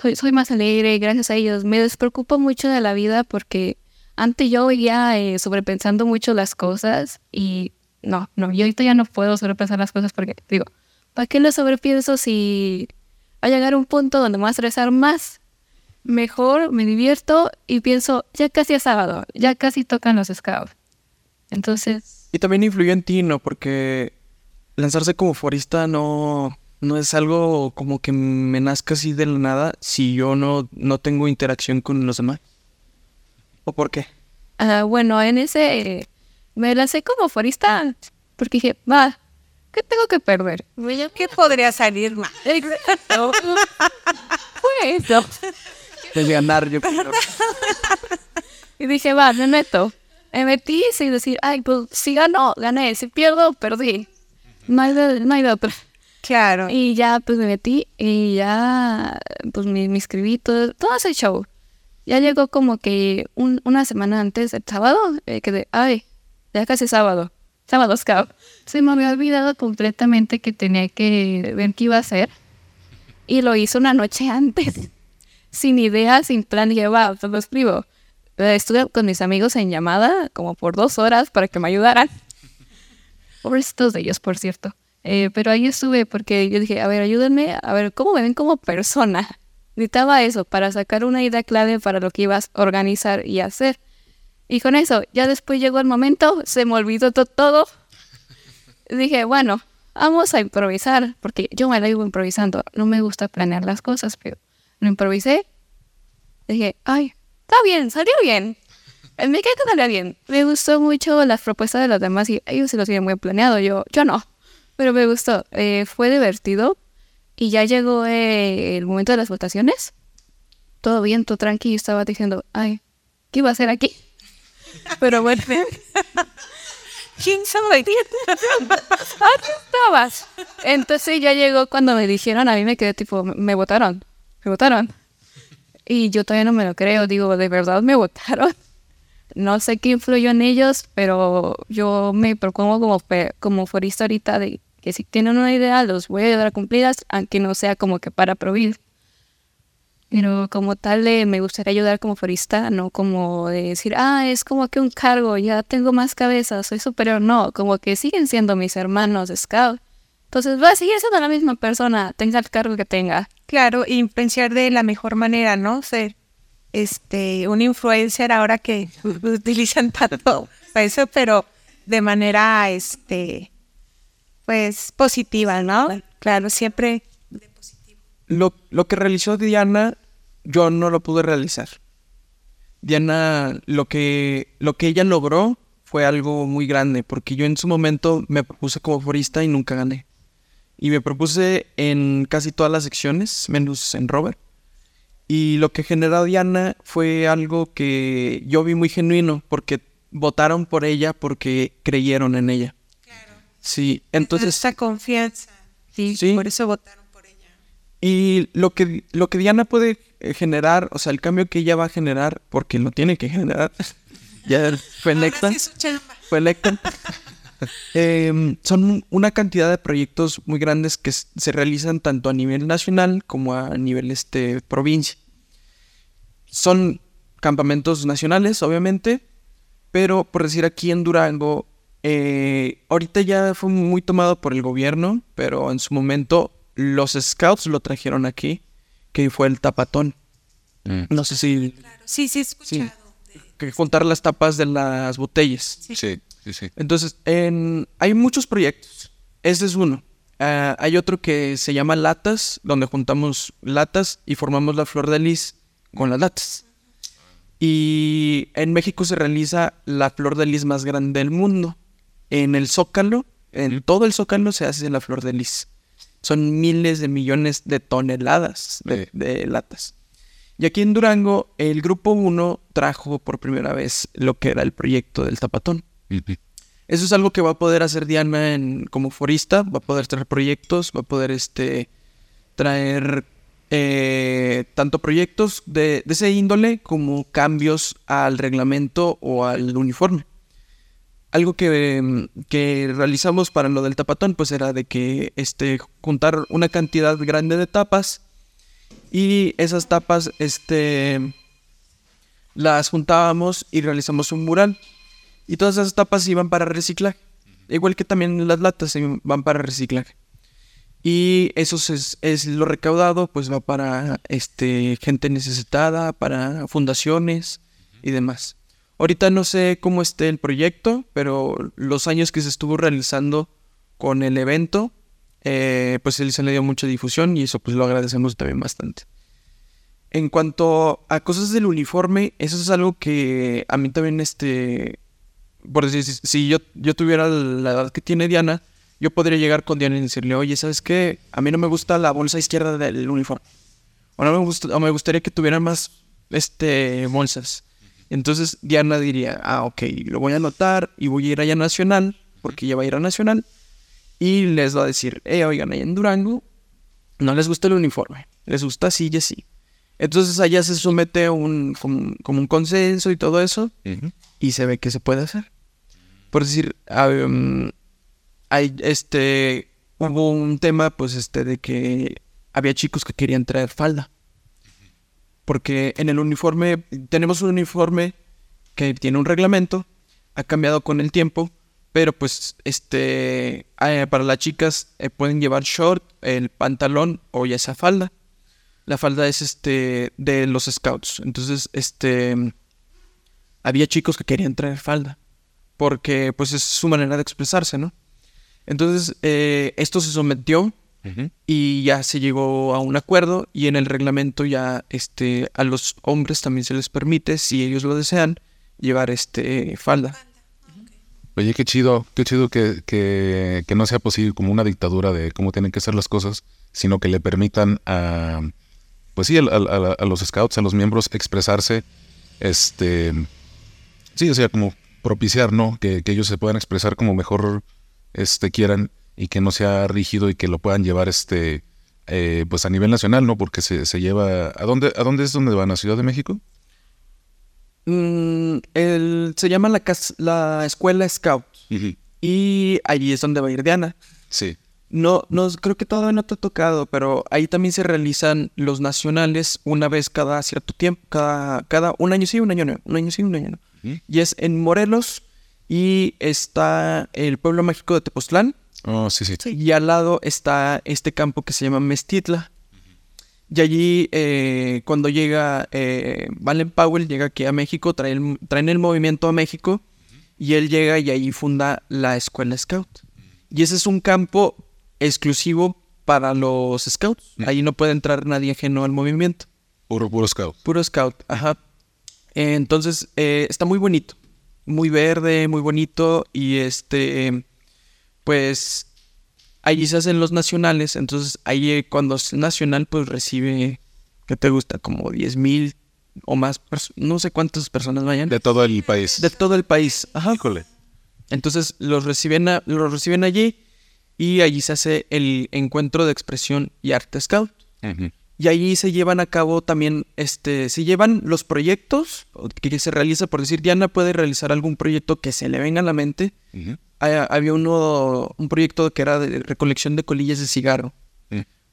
soy, soy más alegre gracias a ellos. Me despreocupo mucho de la vida porque antes yo veía eh, sobrepensando mucho las cosas y no, no, yo ahorita ya no puedo sobrepensar las cosas porque digo, ¿para qué lo sobrepienso si va a llegar un punto donde me va a estresar más? Mejor me divierto y pienso, ya casi es sábado, ya casi tocan los scouts. Entonces, Y también influyó en ti, ¿no? Porque lanzarse como forista no, no es algo como que me nazca así de la nada si yo no, no tengo interacción con los demás. ¿O por qué? Ah, bueno, en ese me lancé como forista porque dije, va, ¿qué tengo que perder? ¿Qué podría salir mal? Exacto. Fue eso. De ganar, yo creo. Y dije, va, me meto. Me metí sin decir, ay, pues si gano, gané. Si pierdo, perdí. No hay de, no hay de otra. Claro. Y ya, pues me metí y ya, pues me, me inscribí, todo, todo ese show. Ya llegó como que un- una semana antes del sábado, eh, que de, ay, ya casi sábado, sábado scout. Se me había olvidado completamente que tenía que ver qué iba a hacer. Y lo hice una noche antes, sin idea, sin plan, dije, va, pues lo escribo. Eh, Estuve con mis amigos en llamada como por dos horas para que me ayudaran. Pobrecitos de ellos, por cierto. Eh, pero ahí estuve porque yo dije, a ver, ayúdenme, a ver, ¿cómo me ven como persona? Necesitaba eso para sacar una idea clave para lo que ibas a organizar y hacer. Y con eso, ya después llegó el momento, se me olvidó to- todo. Dije, bueno, vamos a improvisar, porque yo me la vivo improvisando. No me gusta planear las cosas, pero lo improvisé. Dije, ay, está bien, salió bien. Me cae que salió bien. Me gustó mucho las propuestas de los demás y ellos se los tienen muy planeado. Yo, yo no. Pero me gustó. Eh, fue divertido. Y ya llegó eh, el momento de las votaciones. Todo bien, todo tranquilo. Estaba diciendo, ay, ¿qué iba a hacer aquí? Pero bueno, ¿Quién sabe? ah, estabas. Entonces ya llegó cuando me dijeron, a mí me quedé tipo, me votaron, me votaron. Y yo todavía no me lo creo, digo, de verdad me votaron. No sé qué influyó en ellos, pero yo me propongo como, como forista ahorita de que si tienen una idea, los voy a ayudar a cumplirlas, aunque no sea como que para prohibir. Pero como tal, eh, me gustaría ayudar como forista, no como de decir, ah, es como que un cargo, ya tengo más cabeza, soy superior. No, como que siguen siendo mis hermanos Scout. Entonces va a seguir siendo la misma persona, tenga el cargo que tenga. Claro, influenciar de la mejor manera, ¿no? Ser este un influencer ahora que utilizan tanto eso, pero de manera este pues positiva, ¿no? Claro, siempre Lo, lo que realizó Diana, yo no lo pude realizar. Diana, lo que, lo que ella logró fue algo muy grande, porque yo en su momento me propuse como forista y nunca gané. Y me propuse en casi todas las secciones, menos en Robert. Y lo que generó Diana fue algo que yo vi muy genuino, porque votaron por ella porque creyeron en ella. Sí, entonces... esa confianza. Sí, Sí. por eso votaron. Y lo que, lo que Diana puede eh, generar, o sea, el cambio que ella va a generar, porque lo tiene que generar, ya fue electa, sí es su chamba. fue electa, em, son una cantidad de proyectos muy grandes que se realizan tanto a nivel nacional como a nivel este, provincia. Son campamentos nacionales, obviamente, pero por decir aquí en Durango, eh, ahorita ya fue muy tomado por el gobierno, pero en su momento los scouts lo trajeron aquí, que fue el tapatón. Mm. No sé si Sí, sí, he Sí. escuchado. que juntar las tapas de las botellas. Sí, sí, sí. Entonces, en- hay muchos proyectos. Este es uno. Ah, hay otro que se llama Latas, donde juntamos latas y formamos la flor de lis con las latas. Y en México se realiza la flor de lis más grande del mundo. En el Zócalo, en todo el Zócalo se hace la flor de lis. Son miles de millones de toneladas de, Sí. de latas. Y aquí en Durango, el Grupo 1 trajo por primera vez lo que era el proyecto del tapatón. Ujú. Eso es algo que va a poder hacer Diana en, como forista, va a poder traer proyectos, va a poder este, traer eh, tanto proyectos de, de ese índole como cambios al reglamento o al uniforme. Algo que, mm, que realizamos para lo del tapatón, pues era de que este, juntar una cantidad grande de tapas y esas tapas este, las juntábamos y realizamos un mural. Y todas esas tapas iban para reciclaje. Igual que también las latas van para reciclaje. Y eso es, es lo recaudado, pues va para este, gente necesitada, para fundaciones y demás. Ahorita no sé cómo esté el proyecto, pero los años que se estuvo realizando con el evento, eh, pues se le dio mucha difusión y eso pues lo agradecemos también bastante. En cuanto a cosas del uniforme, eso es algo que a mí también, este, por decir, si, yo, yo tuviera la edad que tiene Diana, yo podría llegar con Diana y decirle, oye, ¿sabes qué? A mí no me gusta la bolsa izquierda del uniforme. O no me, o me gustaría que tuvieran más, este, bolsas. Entonces Diana diría, ah, ok, lo voy a anotar y voy a ir allá a Nacional, porque ya va a ir a Nacional, y les va a decir, eh, oigan, allá en Durango no les gusta el uniforme, les gusta así y así. Entonces allá se somete a un, como, como un consenso y todo eso, y se ve que se puede hacer. Por decir, ah, um, hay, este, hubo un tema, pues, este, de que había chicos que querían traer falda. Porque en el uniforme, tenemos un uniforme que tiene un reglamento, ha cambiado con el tiempo, pero pues, este, eh, para las chicas eh, pueden llevar short, el pantalón o ya esa falda. La falda es, este, de los scouts. Entonces, este, había chicos que querían traer falda, porque pues es su manera de expresarse, ¿no? Entonces, eh, esto se sometió y ya se llegó a un acuerdo y en el reglamento ya este, a los hombres también se les permite, si ellos lo desean, llevar este falda. Oye, qué chido, qué chido que, que, que no sea posible como una dictadura de cómo tienen que ser las cosas, sino que le permitan a, pues sí, a, a- a los scouts, a los miembros expresarse, este, sí, o sea, como propiciar, ¿no? Que, que ellos se puedan expresar como mejor este, quieran y que no sea rígido y que lo puedan llevar, este, eh, pues a nivel nacional, ¿no? Porque se, se lleva, ¿a dónde, ¿a dónde es donde van? ¿A Ciudad de México? Mm, el- se llama la, la escuela scout y allí es donde va a ir Diana. Sí. No, no, creo que todavía no te ha tocado, pero ahí también se realizan los nacionales una vez cada cierto tiempo, cada, cada un año sí, un año no, un año sí, un año no. Y es en Morelos y está el pueblo mágico de Tepoztlán Oh, sí, sí. y al lado está este campo que se llama Mestitla. Y allí, eh, cuando llega eh, Valen Powell, llega aquí a México, trae el- traen el movimiento a México, y él llega y ahí funda la escuela Scout. Y ese es un campo exclusivo para los Scouts. Ahí no puede entrar nadie ajeno al movimiento. Puro, puro scout. Puro Scout, ajá. Entonces, eh, está muy bonito. Muy verde, muy bonito. Y este, pues, allí se hacen los nacionales. Entonces, ahí eh, cuando es nacional, pues recibe, ¿qué te gusta? Como 10 mil o más, no sé cuántas personas vayan. De todo el país. De todo el país. Ajá. Híjole. Entonces los reciben, a- los reciben allí y allí se hace el encuentro de expresión y arte scout. Ujú. Y allí se llevan a cabo también, este, se llevan los proyectos que se realiza, por decir, Diana puede realizar algún proyecto que se le venga a la mente. Ah, Había uno, un proyecto que era de recolección de colillas de cigarro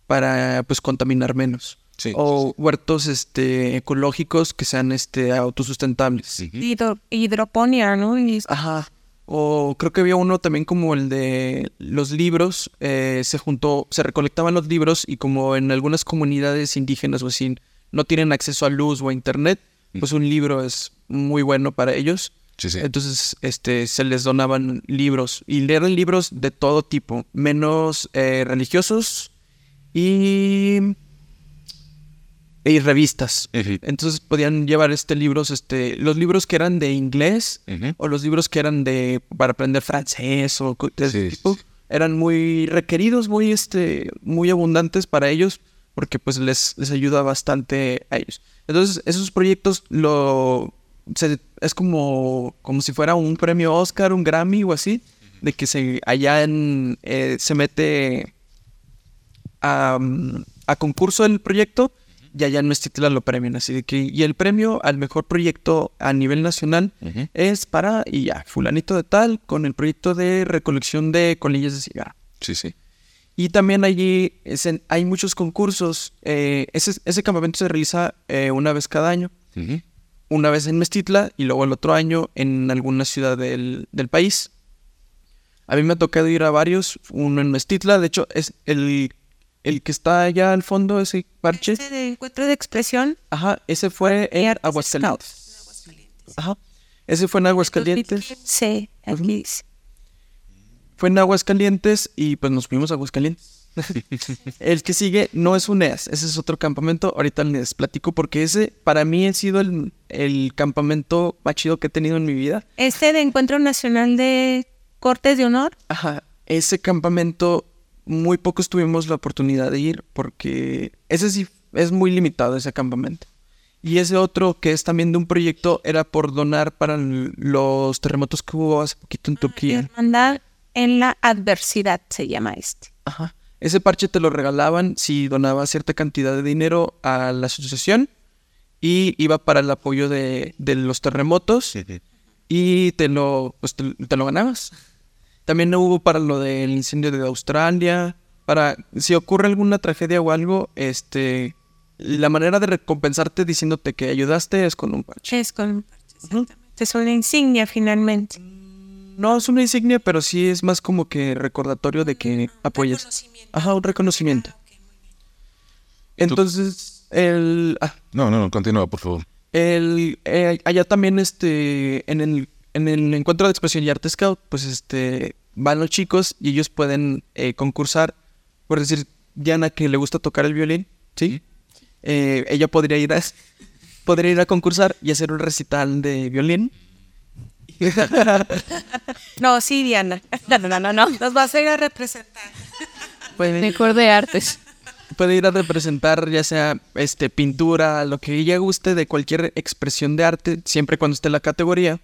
para, pues, contaminar menos. Sí. O huertos, este, ecológicos que sean, este, autosustentables. Hidro- hidroponía, ¿no? Y- Ajá. O creo que había uno también como el de los libros. eh, se juntó, se recolectaban los libros y como en algunas comunidades indígenas o así no tienen acceso a luz o a internet, pues un libro es muy bueno para ellos. Sí, sí. Entonces, este, se les donaban libros y leer libros de todo tipo, menos eh, religiosos y, y revistas. Entonces podían llevar este libros, este, los libros que eran de inglés o los libros que eran de para aprender francés o de ese Sí, tipo sí. eran muy requeridos, muy este, muy abundantes para ellos porque pues les, les ayuda bastante a ellos. Entonces esos proyectos lo se- es como como si fuera un premio Oscar, un Grammy o así, de que se allá en eh, se mete a, mm, a concurso el proyecto y allá en Mestitla lo premian. Así de que, y el premio al mejor proyecto a nivel nacional Ujú. es para, y ya, fulanito de tal, con el proyecto de recolección de colillas de cigarro. Sí, sí. Y también allí es en- hay muchos concursos. eh, ese, ese campamento se realiza eh, una vez cada año. Ujú. Una vez en Mestitla y luego el otro año en alguna ciudad del, del país. A mí me ha tocado ir a varios, uno en Mestitla, de hecho es el, el que está allá al fondo, ese parche. Este de encuentro de expresión. Ajá, ese fue en artes Aguascalientes. Ajá, ese fue en Aguascalientes. Sí, aquí dice. fue en Aguascalientes y pues nos fuimos a Aguascalientes. el que sigue no es un EAS, ese es otro campamento. Ahorita les platico porque ese para mí ha sido el, el campamento más chido que he tenido en mi vida. Este de Encuentro Nacional de Cortes de Honor. Ajá, ese campamento muy pocos tuvimos la oportunidad de ir porque ese sí es muy limitado ese campamento. Y ese otro que es también de un proyecto era por donar para los terremotos que hubo hace poquito en Turquía. Hermandad en la adversidad se llama este. Ajá. Ese parche te lo regalaban si donabas cierta cantidad de dinero a la asociación y iba para el apoyo de, de los terremotos y te lo, pues, te, te lo ganabas. También hubo para lo del incendio de Australia, para si ocurre alguna tragedia o algo, este, la manera de recompensarte diciéndote que ayudaste es con un parche. Es con es una insignia finalmente. No es una insignia, pero sí es más como que recordatorio de que apoyas. Ajá, un reconocimiento. Entonces, el, ah, No, no, no, continúa, por favor. el eh, allá también este en el en el encuentro de expresión y arte scout, pues este van los chicos y ellos pueden eh, concursar, por decir Diana que le gusta tocar el violín, ¿sí? Eh, ella podría ir a podría ir a concursar y hacer un recital de violín. No, sí, Diana. No, no, no, no. Nos vas a ir a representar. Puede, Mejor de artes. puede ir a representar ya sea este pintura, lo que ella guste de cualquier expresión de arte, siempre cuando esté en la categoría.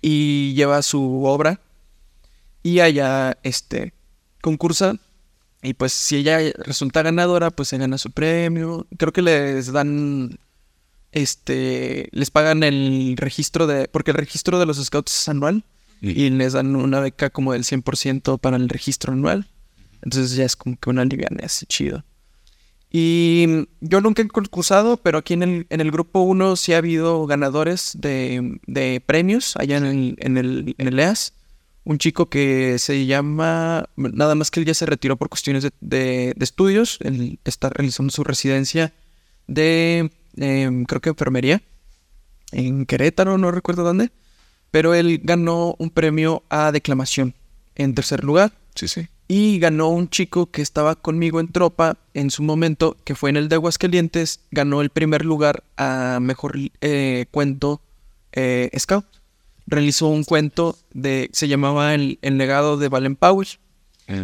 Y lleva su obra y allá este concursa y pues si ella resulta ganadora, pues se gana su premio. Creo que les dan este les pagan el registro de porque el registro de los scouts es anual y les dan una beca como del 100% para el registro anual. Entonces ya es como que una liviana así chido. Y yo nunca he concursado, pero aquí en el, en el grupo 1 sí ha habido ganadores de, de premios allá en el, en, el, en EAS. Un chico que se llama, nada más que él ya se retiró por cuestiones de, de- de estudios. Él está realizando su residencia de, em, creo que enfermería, en Querétaro, no recuerdo dónde. Pero él ganó un premio a declamación en tercer lugar. Sí, sí. Y ganó un chico que estaba conmigo en tropa en su momento, que fue en el de Aguascalientes, ganó el primer lugar a mejor eh, cuento eh, scout. Realizó un cuento de, se llamaba El, El legado de Valen Powell.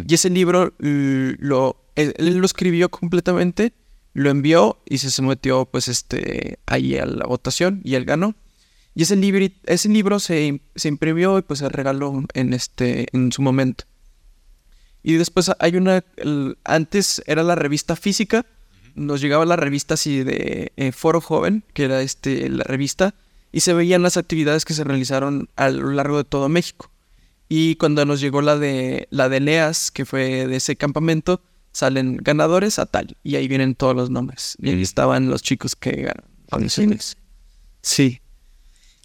Y ese libro lo, él, él lo escribió completamente, lo envió y se sometió pues este ahí a la votación y él ganó. Y ese libro, ese libro se, se imprimió y pues se regaló en este en su momento. Y después hay una, el- antes era la revista física, nos llegaba la revista así de eh, Foro Joven, que era este la revista, y se veían las actividades que se realizaron a lo largo de todo México. Y cuando nos llegó la de la de Leas, que fue de ese campamento, salen ganadores a tal, y ahí vienen todos los nombres. Y ahí estaban los chicos que ganaron. audiciones. Sí.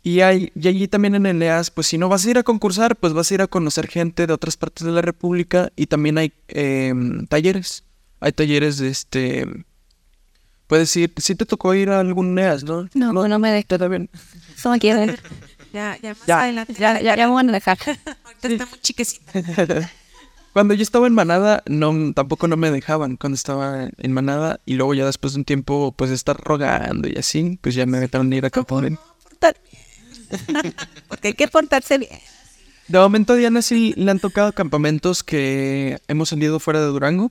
Y, hay, y allí también en el EAS, pues si no vas a ir a concursar, pues vas a ir a conocer gente de otras partes de la República y también hay em, talleres. Hay talleres de este... Puedes ir, si te tocó ir a algún EAS, ¿no? No, no, me dejo. Está bien. No quiero. Ya, ya más Ya. adelante. Ya, ya, ya me van a dejar. Ahorita está muy chiquecita. Cuando yo estaba en Manada, no, tampoco no me dejaban cuando estaba en Manada y luego ya después de un tiempo, pues de estar rogando y así, pues ya me dejaron ir a campamento. Porque hay que portarse bien. De momento a Diana sí le han tocado campamentos que hemos salido fuera de Durango.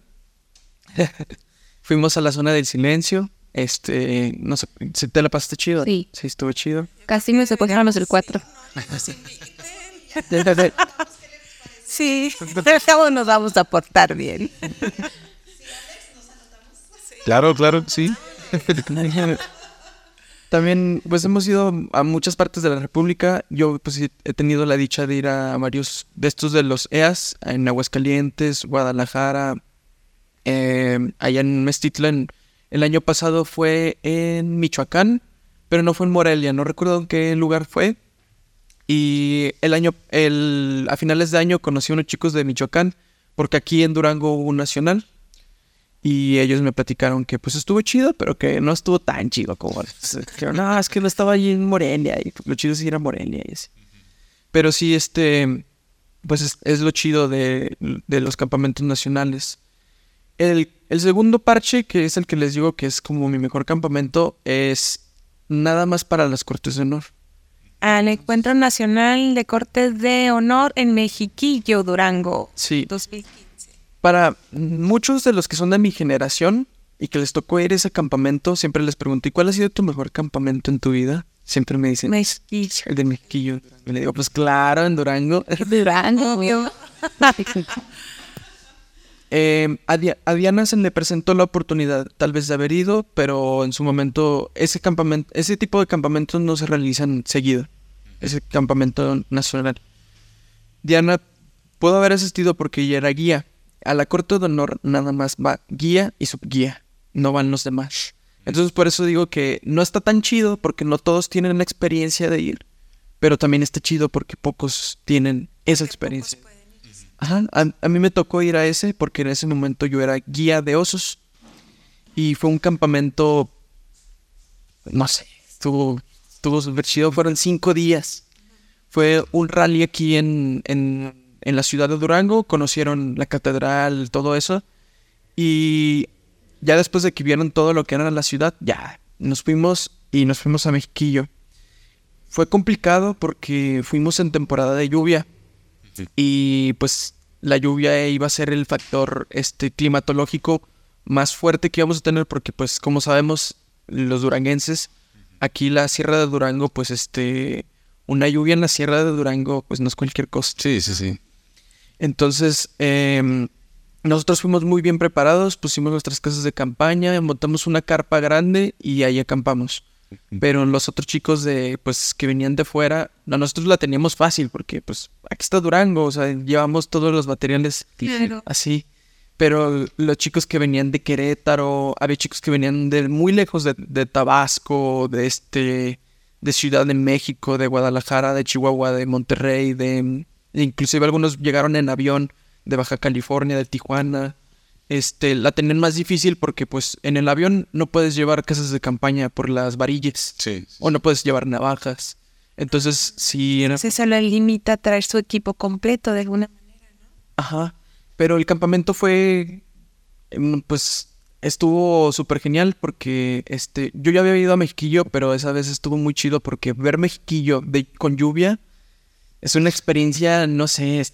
Fuimos a la zona del silencio. Este, no sé, ¿sí ¿te la pasaste chido? Sí. Sí, estuvo chido. Casi me secuestraron los del 4. Sí, pero nos vamos a portar bien. Claro, claro, sí. También, pues hemos ido a muchas partes de la República. Yo, pues he tenido la dicha de ir a varios de estos de los EAS, en Aguascalientes, Guadalajara, eh, allá en Mestitlan. El año pasado fue en Michoacán, pero no fue en Morelia, no recuerdo en qué lugar fue. Y el año, el, a finales de año conocí a unos chicos de Michoacán, porque aquí en Durango hubo un nacional. Y ellos me platicaron que pues estuvo chido, pero que no estuvo tan chido como... No, es que no estaba allí en Morelia y lo chido sí era Morelia y así. Pero sí, este... pues es, es lo chido de, de los campamentos nacionales. El, el segundo parche, que es el que les digo que es como mi mejor campamento, es nada más para las cortes de honor. Al Encuentro Nacional de Cortes de Honor en Mexiquillo, Durango. Sí. 2015. Para muchos de los que son de mi generación y que les tocó ir a ese campamento, siempre les pregunto, ¿y cuál ha sido tu mejor campamento en tu vida? Siempre me dicen, Mexiquillo. el de Mexiquillo. Y le digo, pues claro, en Durango. Durango. Obvio. Eh, a Diana se le presentó la oportunidad tal vez de haber ido, pero en su momento ese campamento, ese tipo de campamentos no se realizan seguido. Ese campamento nacional. Diana pudo haber asistido porque ella era guía. A la corte de honor nada más va guía y subguía, no van los demás. Entonces por eso digo que no está tan chido porque no todos tienen la experiencia de ir, pero también está chido porque pocos tienen esa experiencia. Ajá, a, a mí me tocó ir a ese porque en ese momento yo era guía de osos y fue un campamento, no sé, estuvo, estuvo súper chido, fueron cinco días. Fue un rally aquí en, en, en la ciudad de Durango, conocieron la catedral, todo eso. Y ya después de que vieron todo lo que era la ciudad, ya nos fuimos y nos fuimos a Mexiquillo. Fue complicado porque fuimos en temporada de lluvia. Y pues la lluvia iba a ser el factor este climatológico más fuerte que íbamos a tener porque pues como sabemos los duranguenses aquí la sierra de Durango pues este una lluvia en la sierra de Durango pues no es cualquier cosa. Sí, sí, sí. Entonces em, nosotros fuimos muy bien preparados pusimos nuestras casas de campaña montamos una carpa grande y ahí acampamos pero los otros chicos de pues que venían de fuera, no, nosotros la teníamos fácil porque pues aquí está Durango, o sea, llevamos todos los materiales Claro. así. Pero los chicos que venían de Querétaro, había chicos que venían de muy lejos de, de Tabasco, de este, de Ciudad de México, de Guadalajara, de Chihuahua, de Monterrey, de inclusive algunos llegaron en avión de Baja California, de Tijuana. Este, la tenían más difícil porque pues en el avión no puedes llevar casas de campaña por las varillas Sí. o no puedes llevar navajas. Entonces, sí era Se solo limita a traer su equipo completo de alguna manera. Ajá. Pero el campamento fue. em, Pues estuvo súper genial porque este. Yo ya había ido a Mexiquillo, pero esa vez estuvo muy chido porque ver Mexiquillo de, con lluvia es una experiencia, no sé. es-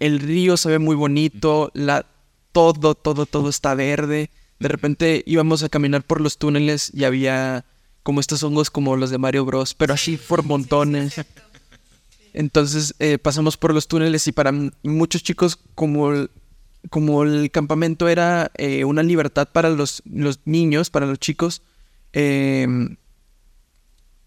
el río se ve muy bonito, la, todo, todo, todo está verde. De repente íbamos a caminar por los túneles y había como estos hongos como los de Mario Bros, pero así por montones. Entonces eh, pasamos por los túneles y para muchos chicos como el, como el campamento era eh, una libertad para los, los niños, para los chicos, eh,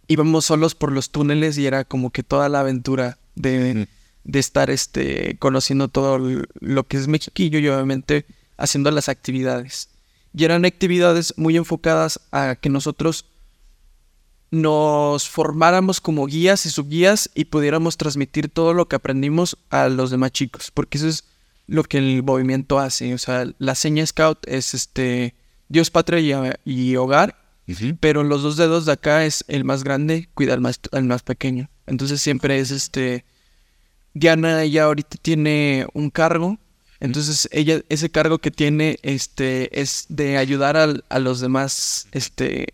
íbamos solos por los túneles y era como que toda la aventura de, de estar este, conociendo todo lo que es Mexiquillo y obviamente haciendo las actividades. Y eran actividades muy enfocadas a que nosotros nos formáramos como guías y subguías y pudiéramos transmitir todo lo que aprendimos a los demás chicos, porque eso es lo que el movimiento hace, o sea, la seña scout es este Dios, patria y, y hogar, pero los dos dedos de acá es el más grande, cuida al más, al más pequeño. Entonces siempre es este Diana ella ahorita tiene un cargo, entonces ella ese cargo que tiene este es de ayudar al- a los demás este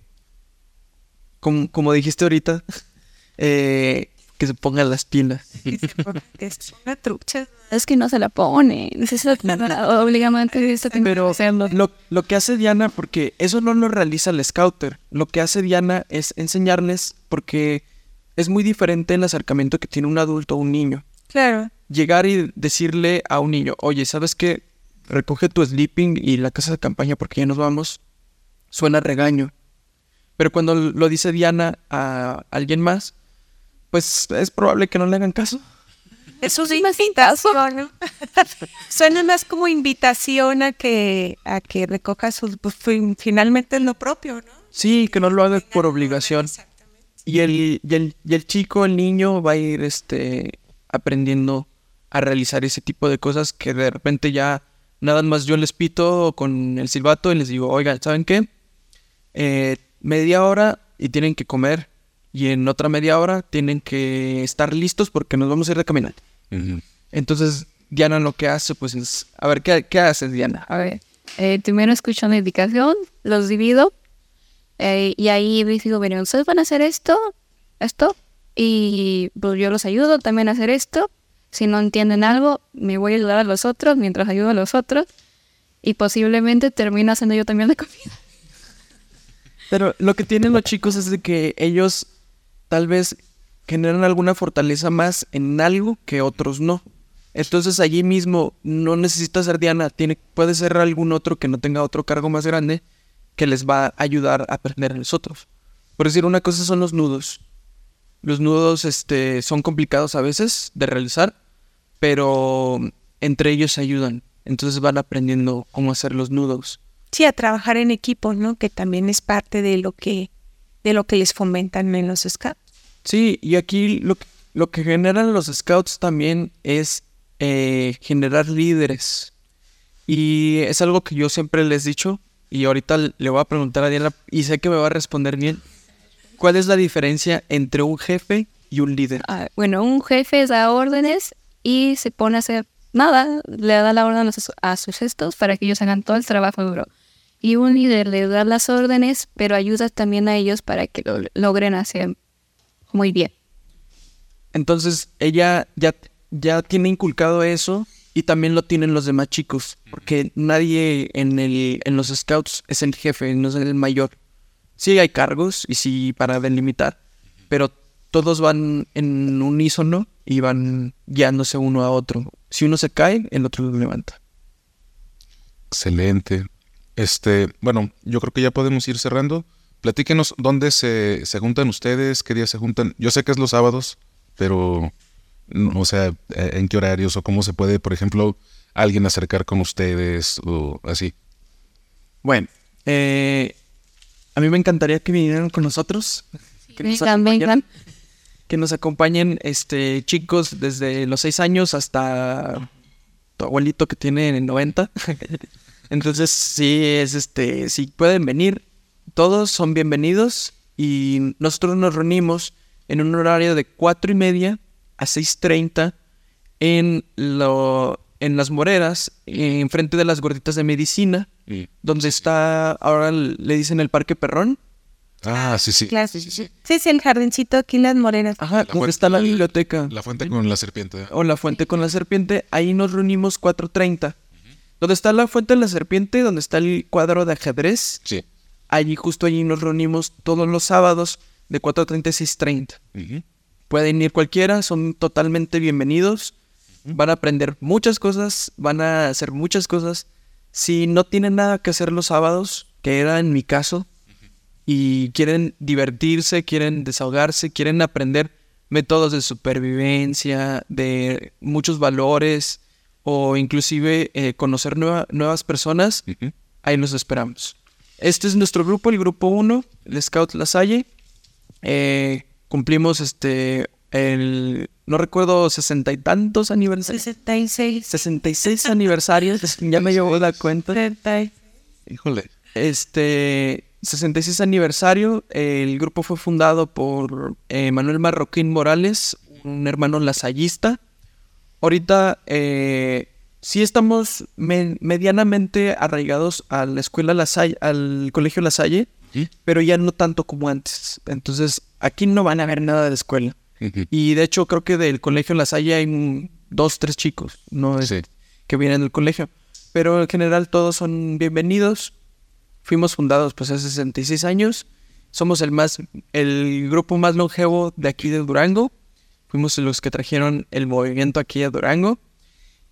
como, como dijiste ahorita, eh, que se pongan las pilas. Que se ponga- que se ponga trucha. Es que no se la pone. Es eso, Obligadamente Pero lo, lo que hace Diana, porque eso no lo realiza el scouter, lo que hace Diana es enseñarles, porque es muy diferente el acercamiento que tiene un adulto a un niño. Claro. Llegar y decirle a un niño, oye, ¿sabes qué? Recoge tu sleeping y la casa de campaña porque ya nos vamos. Suena regaño. Pero cuando lo dice Diana a alguien más, pues es probable que no le hagan caso. Eso es invitación. ¿no? Suena más como invitación a que a que recoja sus pues, fin- finalmente es lo propio, ¿no? Sí, que no lo haga por obligación. Y el, y el, y el chico, el niño, va a ir este, aprendiendo a realizar ese tipo de cosas que de repente ya nada más yo les pito con el silbato y les digo, oigan, ¿saben qué? Eh, media hora y tienen que comer. Y en otra media hora tienen que estar listos porque nos vamos a ir de caminar. Ujú. Entonces, Diana lo que hace, pues es, a ver, ¿qué, qué haces, Diana? A ver, eh, primero escucho la indicación, los divido eh, y ahí digo, bueno, ustedes van a hacer esto, esto, y pues yo los ayudo también a hacer esto. Si no entienden algo, me voy a ayudar a los otros mientras ayudo a los otros y posiblemente termino haciendo yo también la comida. Pero lo que tienen los chicos es de que ellos tal vez generan alguna fortaleza más en algo que otros no. Entonces allí mismo no necesita ser Diana, tiene, puede ser algún otro que no tenga otro cargo más grande que les va a ayudar a aprender a los otros. Por decir una cosa son los nudos. Los nudos este, son complicados a veces de realizar, pero entre ellos se ayudan. Entonces van aprendiendo cómo hacer los nudos. Sí, a trabajar en equipo, ¿no? Que también es parte de lo que, de lo que les fomentan en los scouts. Sí, y aquí lo, que- lo que generan los scouts también es eh, generar líderes. Y es algo que yo siempre les he dicho, y ahorita le voy a preguntar a Diana, y sé que me va a responder bien. ¿Cuál es la diferencia entre un jefe y un líder? Ah, bueno, un jefe da órdenes y se pone a hacer nada, le da la orden a sus, a sus gestos para que ellos hagan todo el trabajo duro. Y un líder le da las órdenes, pero ayuda también a ellos para que lo logren hacer muy bien. Entonces ella ya, ya tiene inculcado eso y también lo tienen los demás chicos, porque nadie en, el, en los scouts es el jefe, no es el mayor. Sí hay cargos y sí para delimitar, pero todos van en unísono y van guiándose uno a otro. Si uno se cae, el otro lo levanta. Excelente. Este, bueno, yo creo que ya podemos ir cerrando. Platíquenos dónde se, se juntan ustedes, qué días se juntan. Yo sé que es los sábados, pero, o sea, eh, en qué horarios o cómo se puede, por ejemplo, alguien acercar con ustedes o así. Bueno, eh, a mí me encantaría que vinieran con nosotros. que nos vengan. que nos acompañen este chicos desde los 6 años hasta tu abuelito que tiene 90. Entonces, sí, es este, si pueden venir, todos son bienvenidos y nosotros nos reunimos en un horario de cuatro y media a 6.30 en, lo, en las moreras, enfrente de las gorditas de medicina, donde está, ahora le dicen el Parque Perrón. Ah, sí, sí. Claro, sí, sí. Sí, sí, el jardincito aquí, las morenas. Ajá, donde está la biblioteca. La fuente con la serpiente. o la fuente con la serpiente, ahí nos reunimos 4.30. Donde está la fuente de la serpiente, donde está el cuadro de ajedrez, Sí. allí justo allí nos reunimos todos los sábados de 4.30 a 6.30. Ujú. Pueden ir cualquiera, son totalmente bienvenidos. Van a aprender muchas cosas, van a hacer muchas cosas. Si no tienen nada que hacer los sábados, que era en mi caso, y quieren divertirse, quieren desahogarse, quieren aprender métodos de supervivencia, de muchos valores, o inclusive eh, conocer nueva- nuevas personas, ahí los esperamos. Este es nuestro grupo, el grupo 1, el Scout La Salle. Eh, cumplimos este el no recuerdo sesenta y tantos aniversarios 66. 66 aniversarios ya me llevo la cuenta 70. Híjole. este 66 aniversario el grupo fue fundado por eh, Manuel Marroquín Morales un hermano lasallista ahorita eh, sí estamos me- medianamente arraigados a la escuela La Salle, al colegio La Salle Ujú. pero ya no tanto como antes entonces aquí no van a ver nada de escuela y de hecho creo que del colegio La Salle hay dos, tres chicos, ¿no? Es- Sí. Que vienen del colegio. Pero en general todos son bienvenidos. Fuimos fundados pues hace 66 años. Somos el más, el grupo más longevo de aquí de Durango. Fuimos los que trajeron el movimiento aquí a Durango.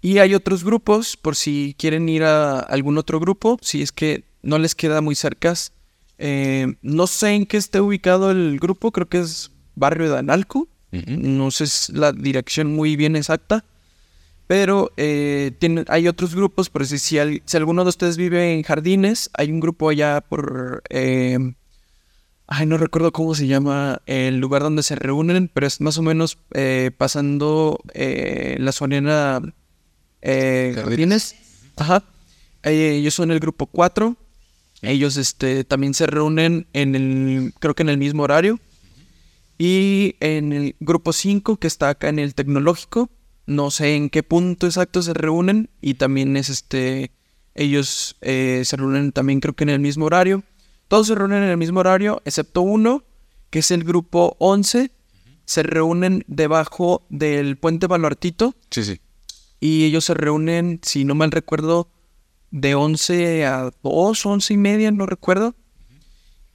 Y hay otros grupos, por si quieren ir a algún otro grupo, si es que no les queda muy cerca. Eh, no sé en qué esté ubicado el grupo, creo que es Barrio de Analco. Ujú. No sé s- la dirección muy bien exacta. Pero eh, tiene- hay otros grupos, por si, si, al- si alguno de ustedes vive en Jardines, hay un grupo allá por... eh, ay, no recuerdo cómo se llama el lugar donde se reúnen, pero es más o menos eh, pasando eh, la Soriana eh, Jardines. Jardines. Ajá. Eh, ellos son el grupo 4. Ellos este, también se reúnen en el, creo que en el mismo horario. Y en el grupo 5, que está acá en el tecnológico, No sé en qué punto exacto se reúnen y también es este, ellos eh, se reúnen también creo que en el mismo horario. Todos se reúnen en el mismo horario, excepto uno, que es el grupo 11. Se reúnen debajo del puente Baluartito Sí, sí. y ellos se reúnen, si no mal recuerdo, de 11 a 2, 11 y media, no recuerdo.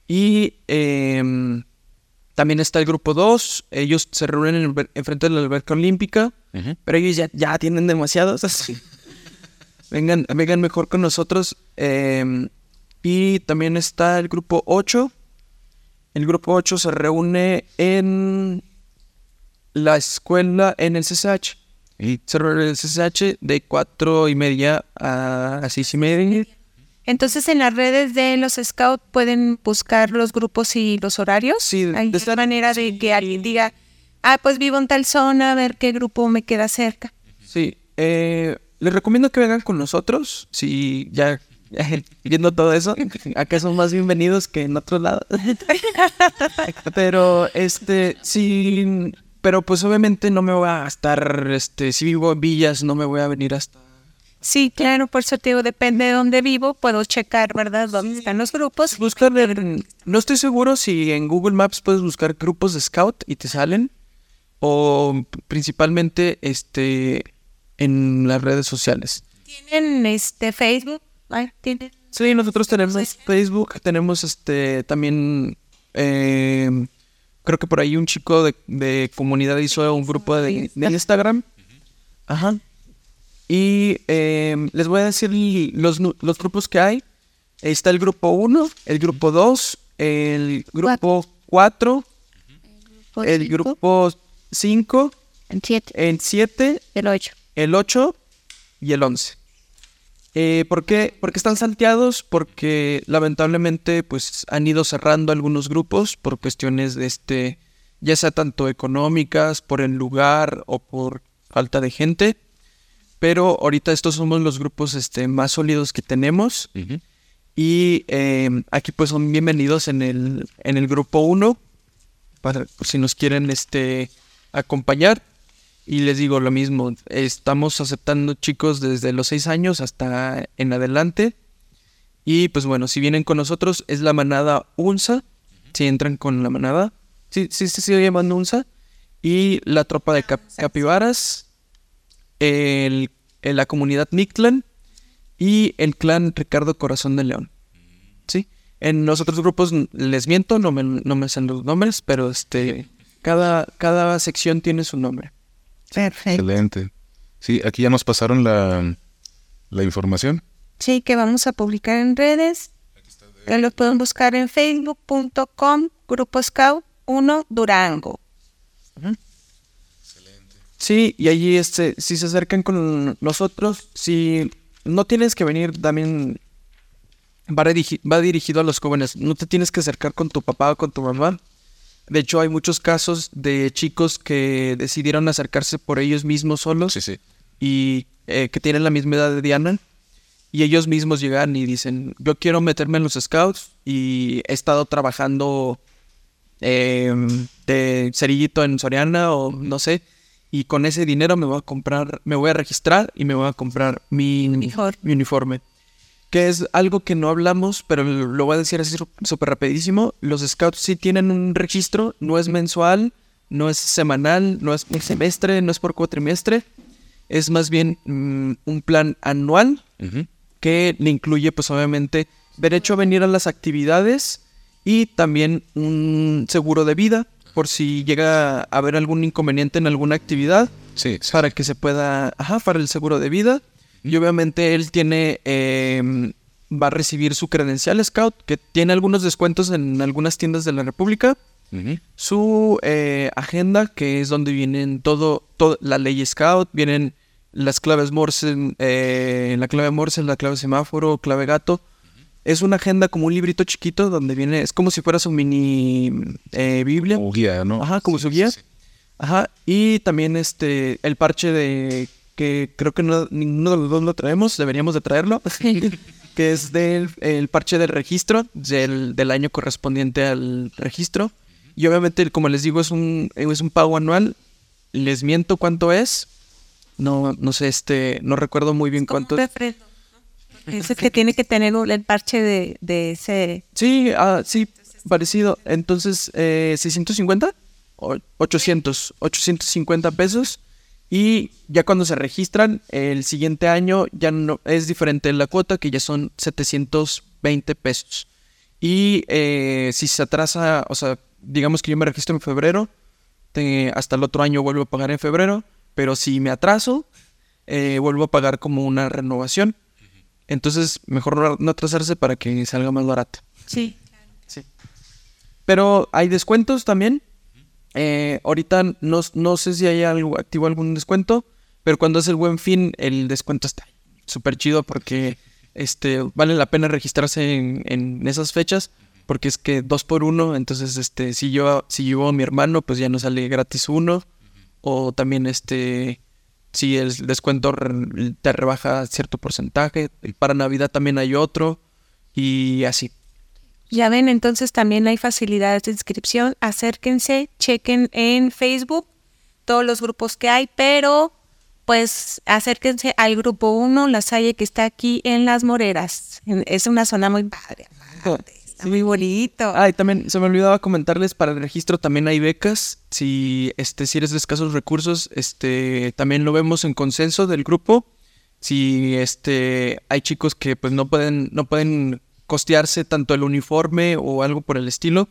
Y em, también está el grupo 2, ellos se reúnen en, enfrente de la alberca olímpica, pero ellos ya, ya tienen demasiados. así. vengan, vengan mejor con nosotros. em, y también está el grupo 8. El grupo 8 se reúne en la escuela, en el CCH. Y en el CCH de 4 y media a 6 y media. Entonces en las redes de los scouts pueden buscar los grupos y los horarios. Sí, de de estar- manera de que alguien diga, ah, pues vivo en tal zona, a ver qué grupo me queda cerca. Sí, eh, les recomiendo que vengan con nosotros. Si ya, ya viendo todo eso, acá son más bienvenidos que en otros lados. pero este, sí, pero pues obviamente no me voy a estar, este, si vivo en villas, no me voy a venir hasta. Sí, claro, por eso te digo, depende de dónde vivo, puedo checar, ¿verdad? Dónde están los grupos. Buscar, en- no estoy seguro si en Google Maps puedes buscar grupos de scout y te salen, o principalmente, este, en las redes sociales. Tienen este Facebook, tienen Sí, nosotros tenemos Facebook, tenemos este también eh, creo que por ahí un chico de, de comunidad hizo un grupo de, de Instagram. Ajá. Y eh, les voy a decir los, los grupos que hay. Está el grupo 1, el grupo 2, el grupo 4, el grupo 5, En siete, el 7 el ocho. el 8 y el 11. Eh, ¿Por qué? Porque están salteados, porque lamentablemente pues han ido cerrando algunos grupos por cuestiones de este, ya sea tanto económicas, por el lugar o por falta de gente. Pero ahorita estos somos los grupos este, más sólidos que tenemos. Y eh, aquí pues son bienvenidos en el, en el grupo 1, para por si nos quieren este, acompañar. Y les digo lo mismo, estamos aceptando chicos desde los 6 años hasta en adelante. Y pues bueno, si vienen con nosotros es la manada UNSA, si entran con la manada, sí, sí, sí, se llamando UNSA. Y la tropa de cap- capibaras, el, el- la comunidad Mictlan y el clan Ricardo Corazón de León. ¿Sí? En los otros grupos les miento, no me, no me sé los nombres, pero este cada, cada sección tiene su nombre. Perfecto. excelente. Sí, aquí ya nos pasaron la, la información. Sí, que vamos a publicar en redes. Que lo pueden buscar en facebook.com, Grupo Scout 1 Durango. Sí, y allí este, si se acercan con nosotros, si no tienes que venir también va, va dirigido a los jóvenes, no te tienes que acercar con tu papá o con tu mamá. De hecho, hay muchos casos de chicos que decidieron acercarse por ellos mismos solos Sí, sí. y eh, que tienen la misma edad de Diana. Y ellos mismos llegan y dicen, yo quiero meterme en los scouts y he estado trabajando eh, de cerillito en Soriana o no sé. Y con ese dinero me voy a comprar, me voy a registrar y me voy a comprar mi, mi uniforme. Que es algo que no hablamos, pero lo voy a decir así súper rapidísimo. Los scouts sí tienen un registro, no es mensual, no es semanal, no es por semestre, no es por cuatrimestre. Es más bien mm, un plan anual que le incluye pues obviamente derecho a venir a las actividades y también un seguro de vida por si llega a haber algún inconveniente en alguna actividad Sí, sí. para que se pueda, ajá, para el seguro de vida. Y obviamente él tiene, eh, va a recibir su credencial Scout, que tiene algunos descuentos en algunas tiendas de la República. Su eh, agenda, que es donde vienen todo, todo, la ley Scout, vienen las claves Morse, eh, la clave Morse, la clave semáforo, clave gato. Es una agenda como un librito chiquito donde viene, es como si fuera su mini eh, Biblia. Como guía, ¿no? Ajá, como Sí, su sí, guía. sí. Ajá, y también este, el parche de, que creo que no, ninguno de los dos lo traemos, deberíamos de traerlo, que es del el parche del registro, del, del año correspondiente al registro. Y obviamente, como les digo, es un, es un pago anual, les miento cuánto es, No, no sé, este, no recuerdo muy bien Como un cuántos. refresco, ¿no? Ese que tiene que tener un- el parche de, de ese... Sí, ah, sí, parecido. Entonces, eh, 650, o 800, 850 pesos. Y ya cuando se registran, el siguiente año ya no es diferente la cuota, que ya son 720 pesos. Y eh, si se atrasa, o sea, digamos que yo me registro en febrero, te- hasta el otro año vuelvo a pagar en febrero, pero si me atraso, eh, vuelvo a pagar como una renovación. Entonces, mejor no- no atrasarse para que salga más barato. Sí. Sí. Pero hay descuentos también. Eh, ahorita no, no sé si hay algo activo algún descuento, pero cuando es el buen fin, el descuento está súper chido porque este, vale la pena registrarse en, en esas fechas porque es que dos por uno, entonces este, si yo si llevo a mi hermano, pues ya no sale gratis uno. O también este si el descuento te rebaja cierto porcentaje. Para Navidad también hay otro. Y así. Ya ven, entonces también hay facilidades de inscripción. Acérquense, chequen en Facebook todos los grupos que hay, pero pues acérquense al grupo 1, La Salle, que está aquí en Las Moreras. Es una zona muy padre. Está muy bonito. Ah, y también se me olvidaba comentarles para el registro también hay becas. Si este si eres de escasos recursos, este también lo vemos en consenso del grupo. Si este hay chicos que pues no pueden no pueden costearse tanto el uniforme o algo por el estilo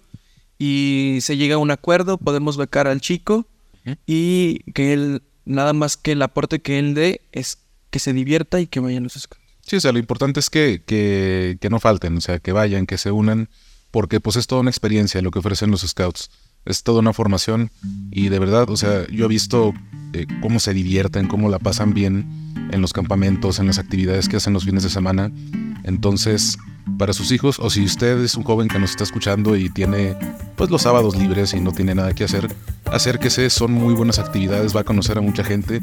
y se llega a un acuerdo, podemos becar al chico y que él nada más que el aporte que él dé es que se divierta y que vayan los escasos. Sí, o sea, lo importante es que, que, que no falten, o sea, que vayan, que se unan, porque pues es toda una experiencia lo que ofrecen los scouts. Es toda una formación y de verdad, o sea, yo he visto eh, cómo se divierten, cómo la pasan bien en los campamentos, en las actividades que hacen los fines de semana. Entonces, para sus hijos, o si usted es un joven que nos está escuchando y tiene pues los sábados libres y no tiene nada que hacer, acérquese, son muy buenas actividades, va a conocer a mucha gente,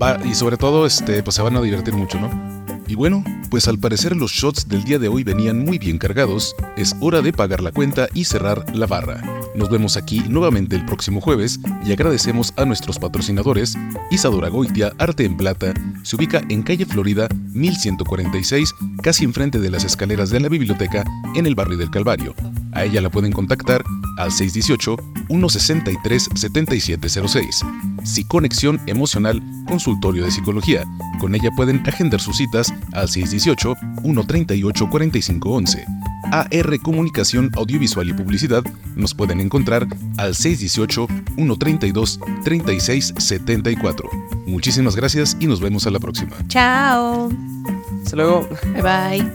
va, y sobre todo, este, pues se van a divertir mucho, ¿no? Y bueno, pues al parecer los shots del día de hoy venían muy bien cargados, es hora de pagar la cuenta y cerrar la barra. Nos vemos aquí nuevamente el próximo jueves y agradecemos a nuestros patrocinadores. Isadora Goitia Arte en Plata se ubica en calle Florida 1146, casi enfrente de las escaleras de la biblioteca en el barrio del Calvario. A ella la pueden contactar al 618-163-7706. Psiconexión Emocional Consultorio de Psicología. Con ella pueden agendar sus citas al 618-138-4511. AR Comunicación Audiovisual y Publicidad nos pueden encontrar al 618-132-3674. Muchísimas gracias y nos vemos a la próxima. Chao. Hasta luego. Bye bye.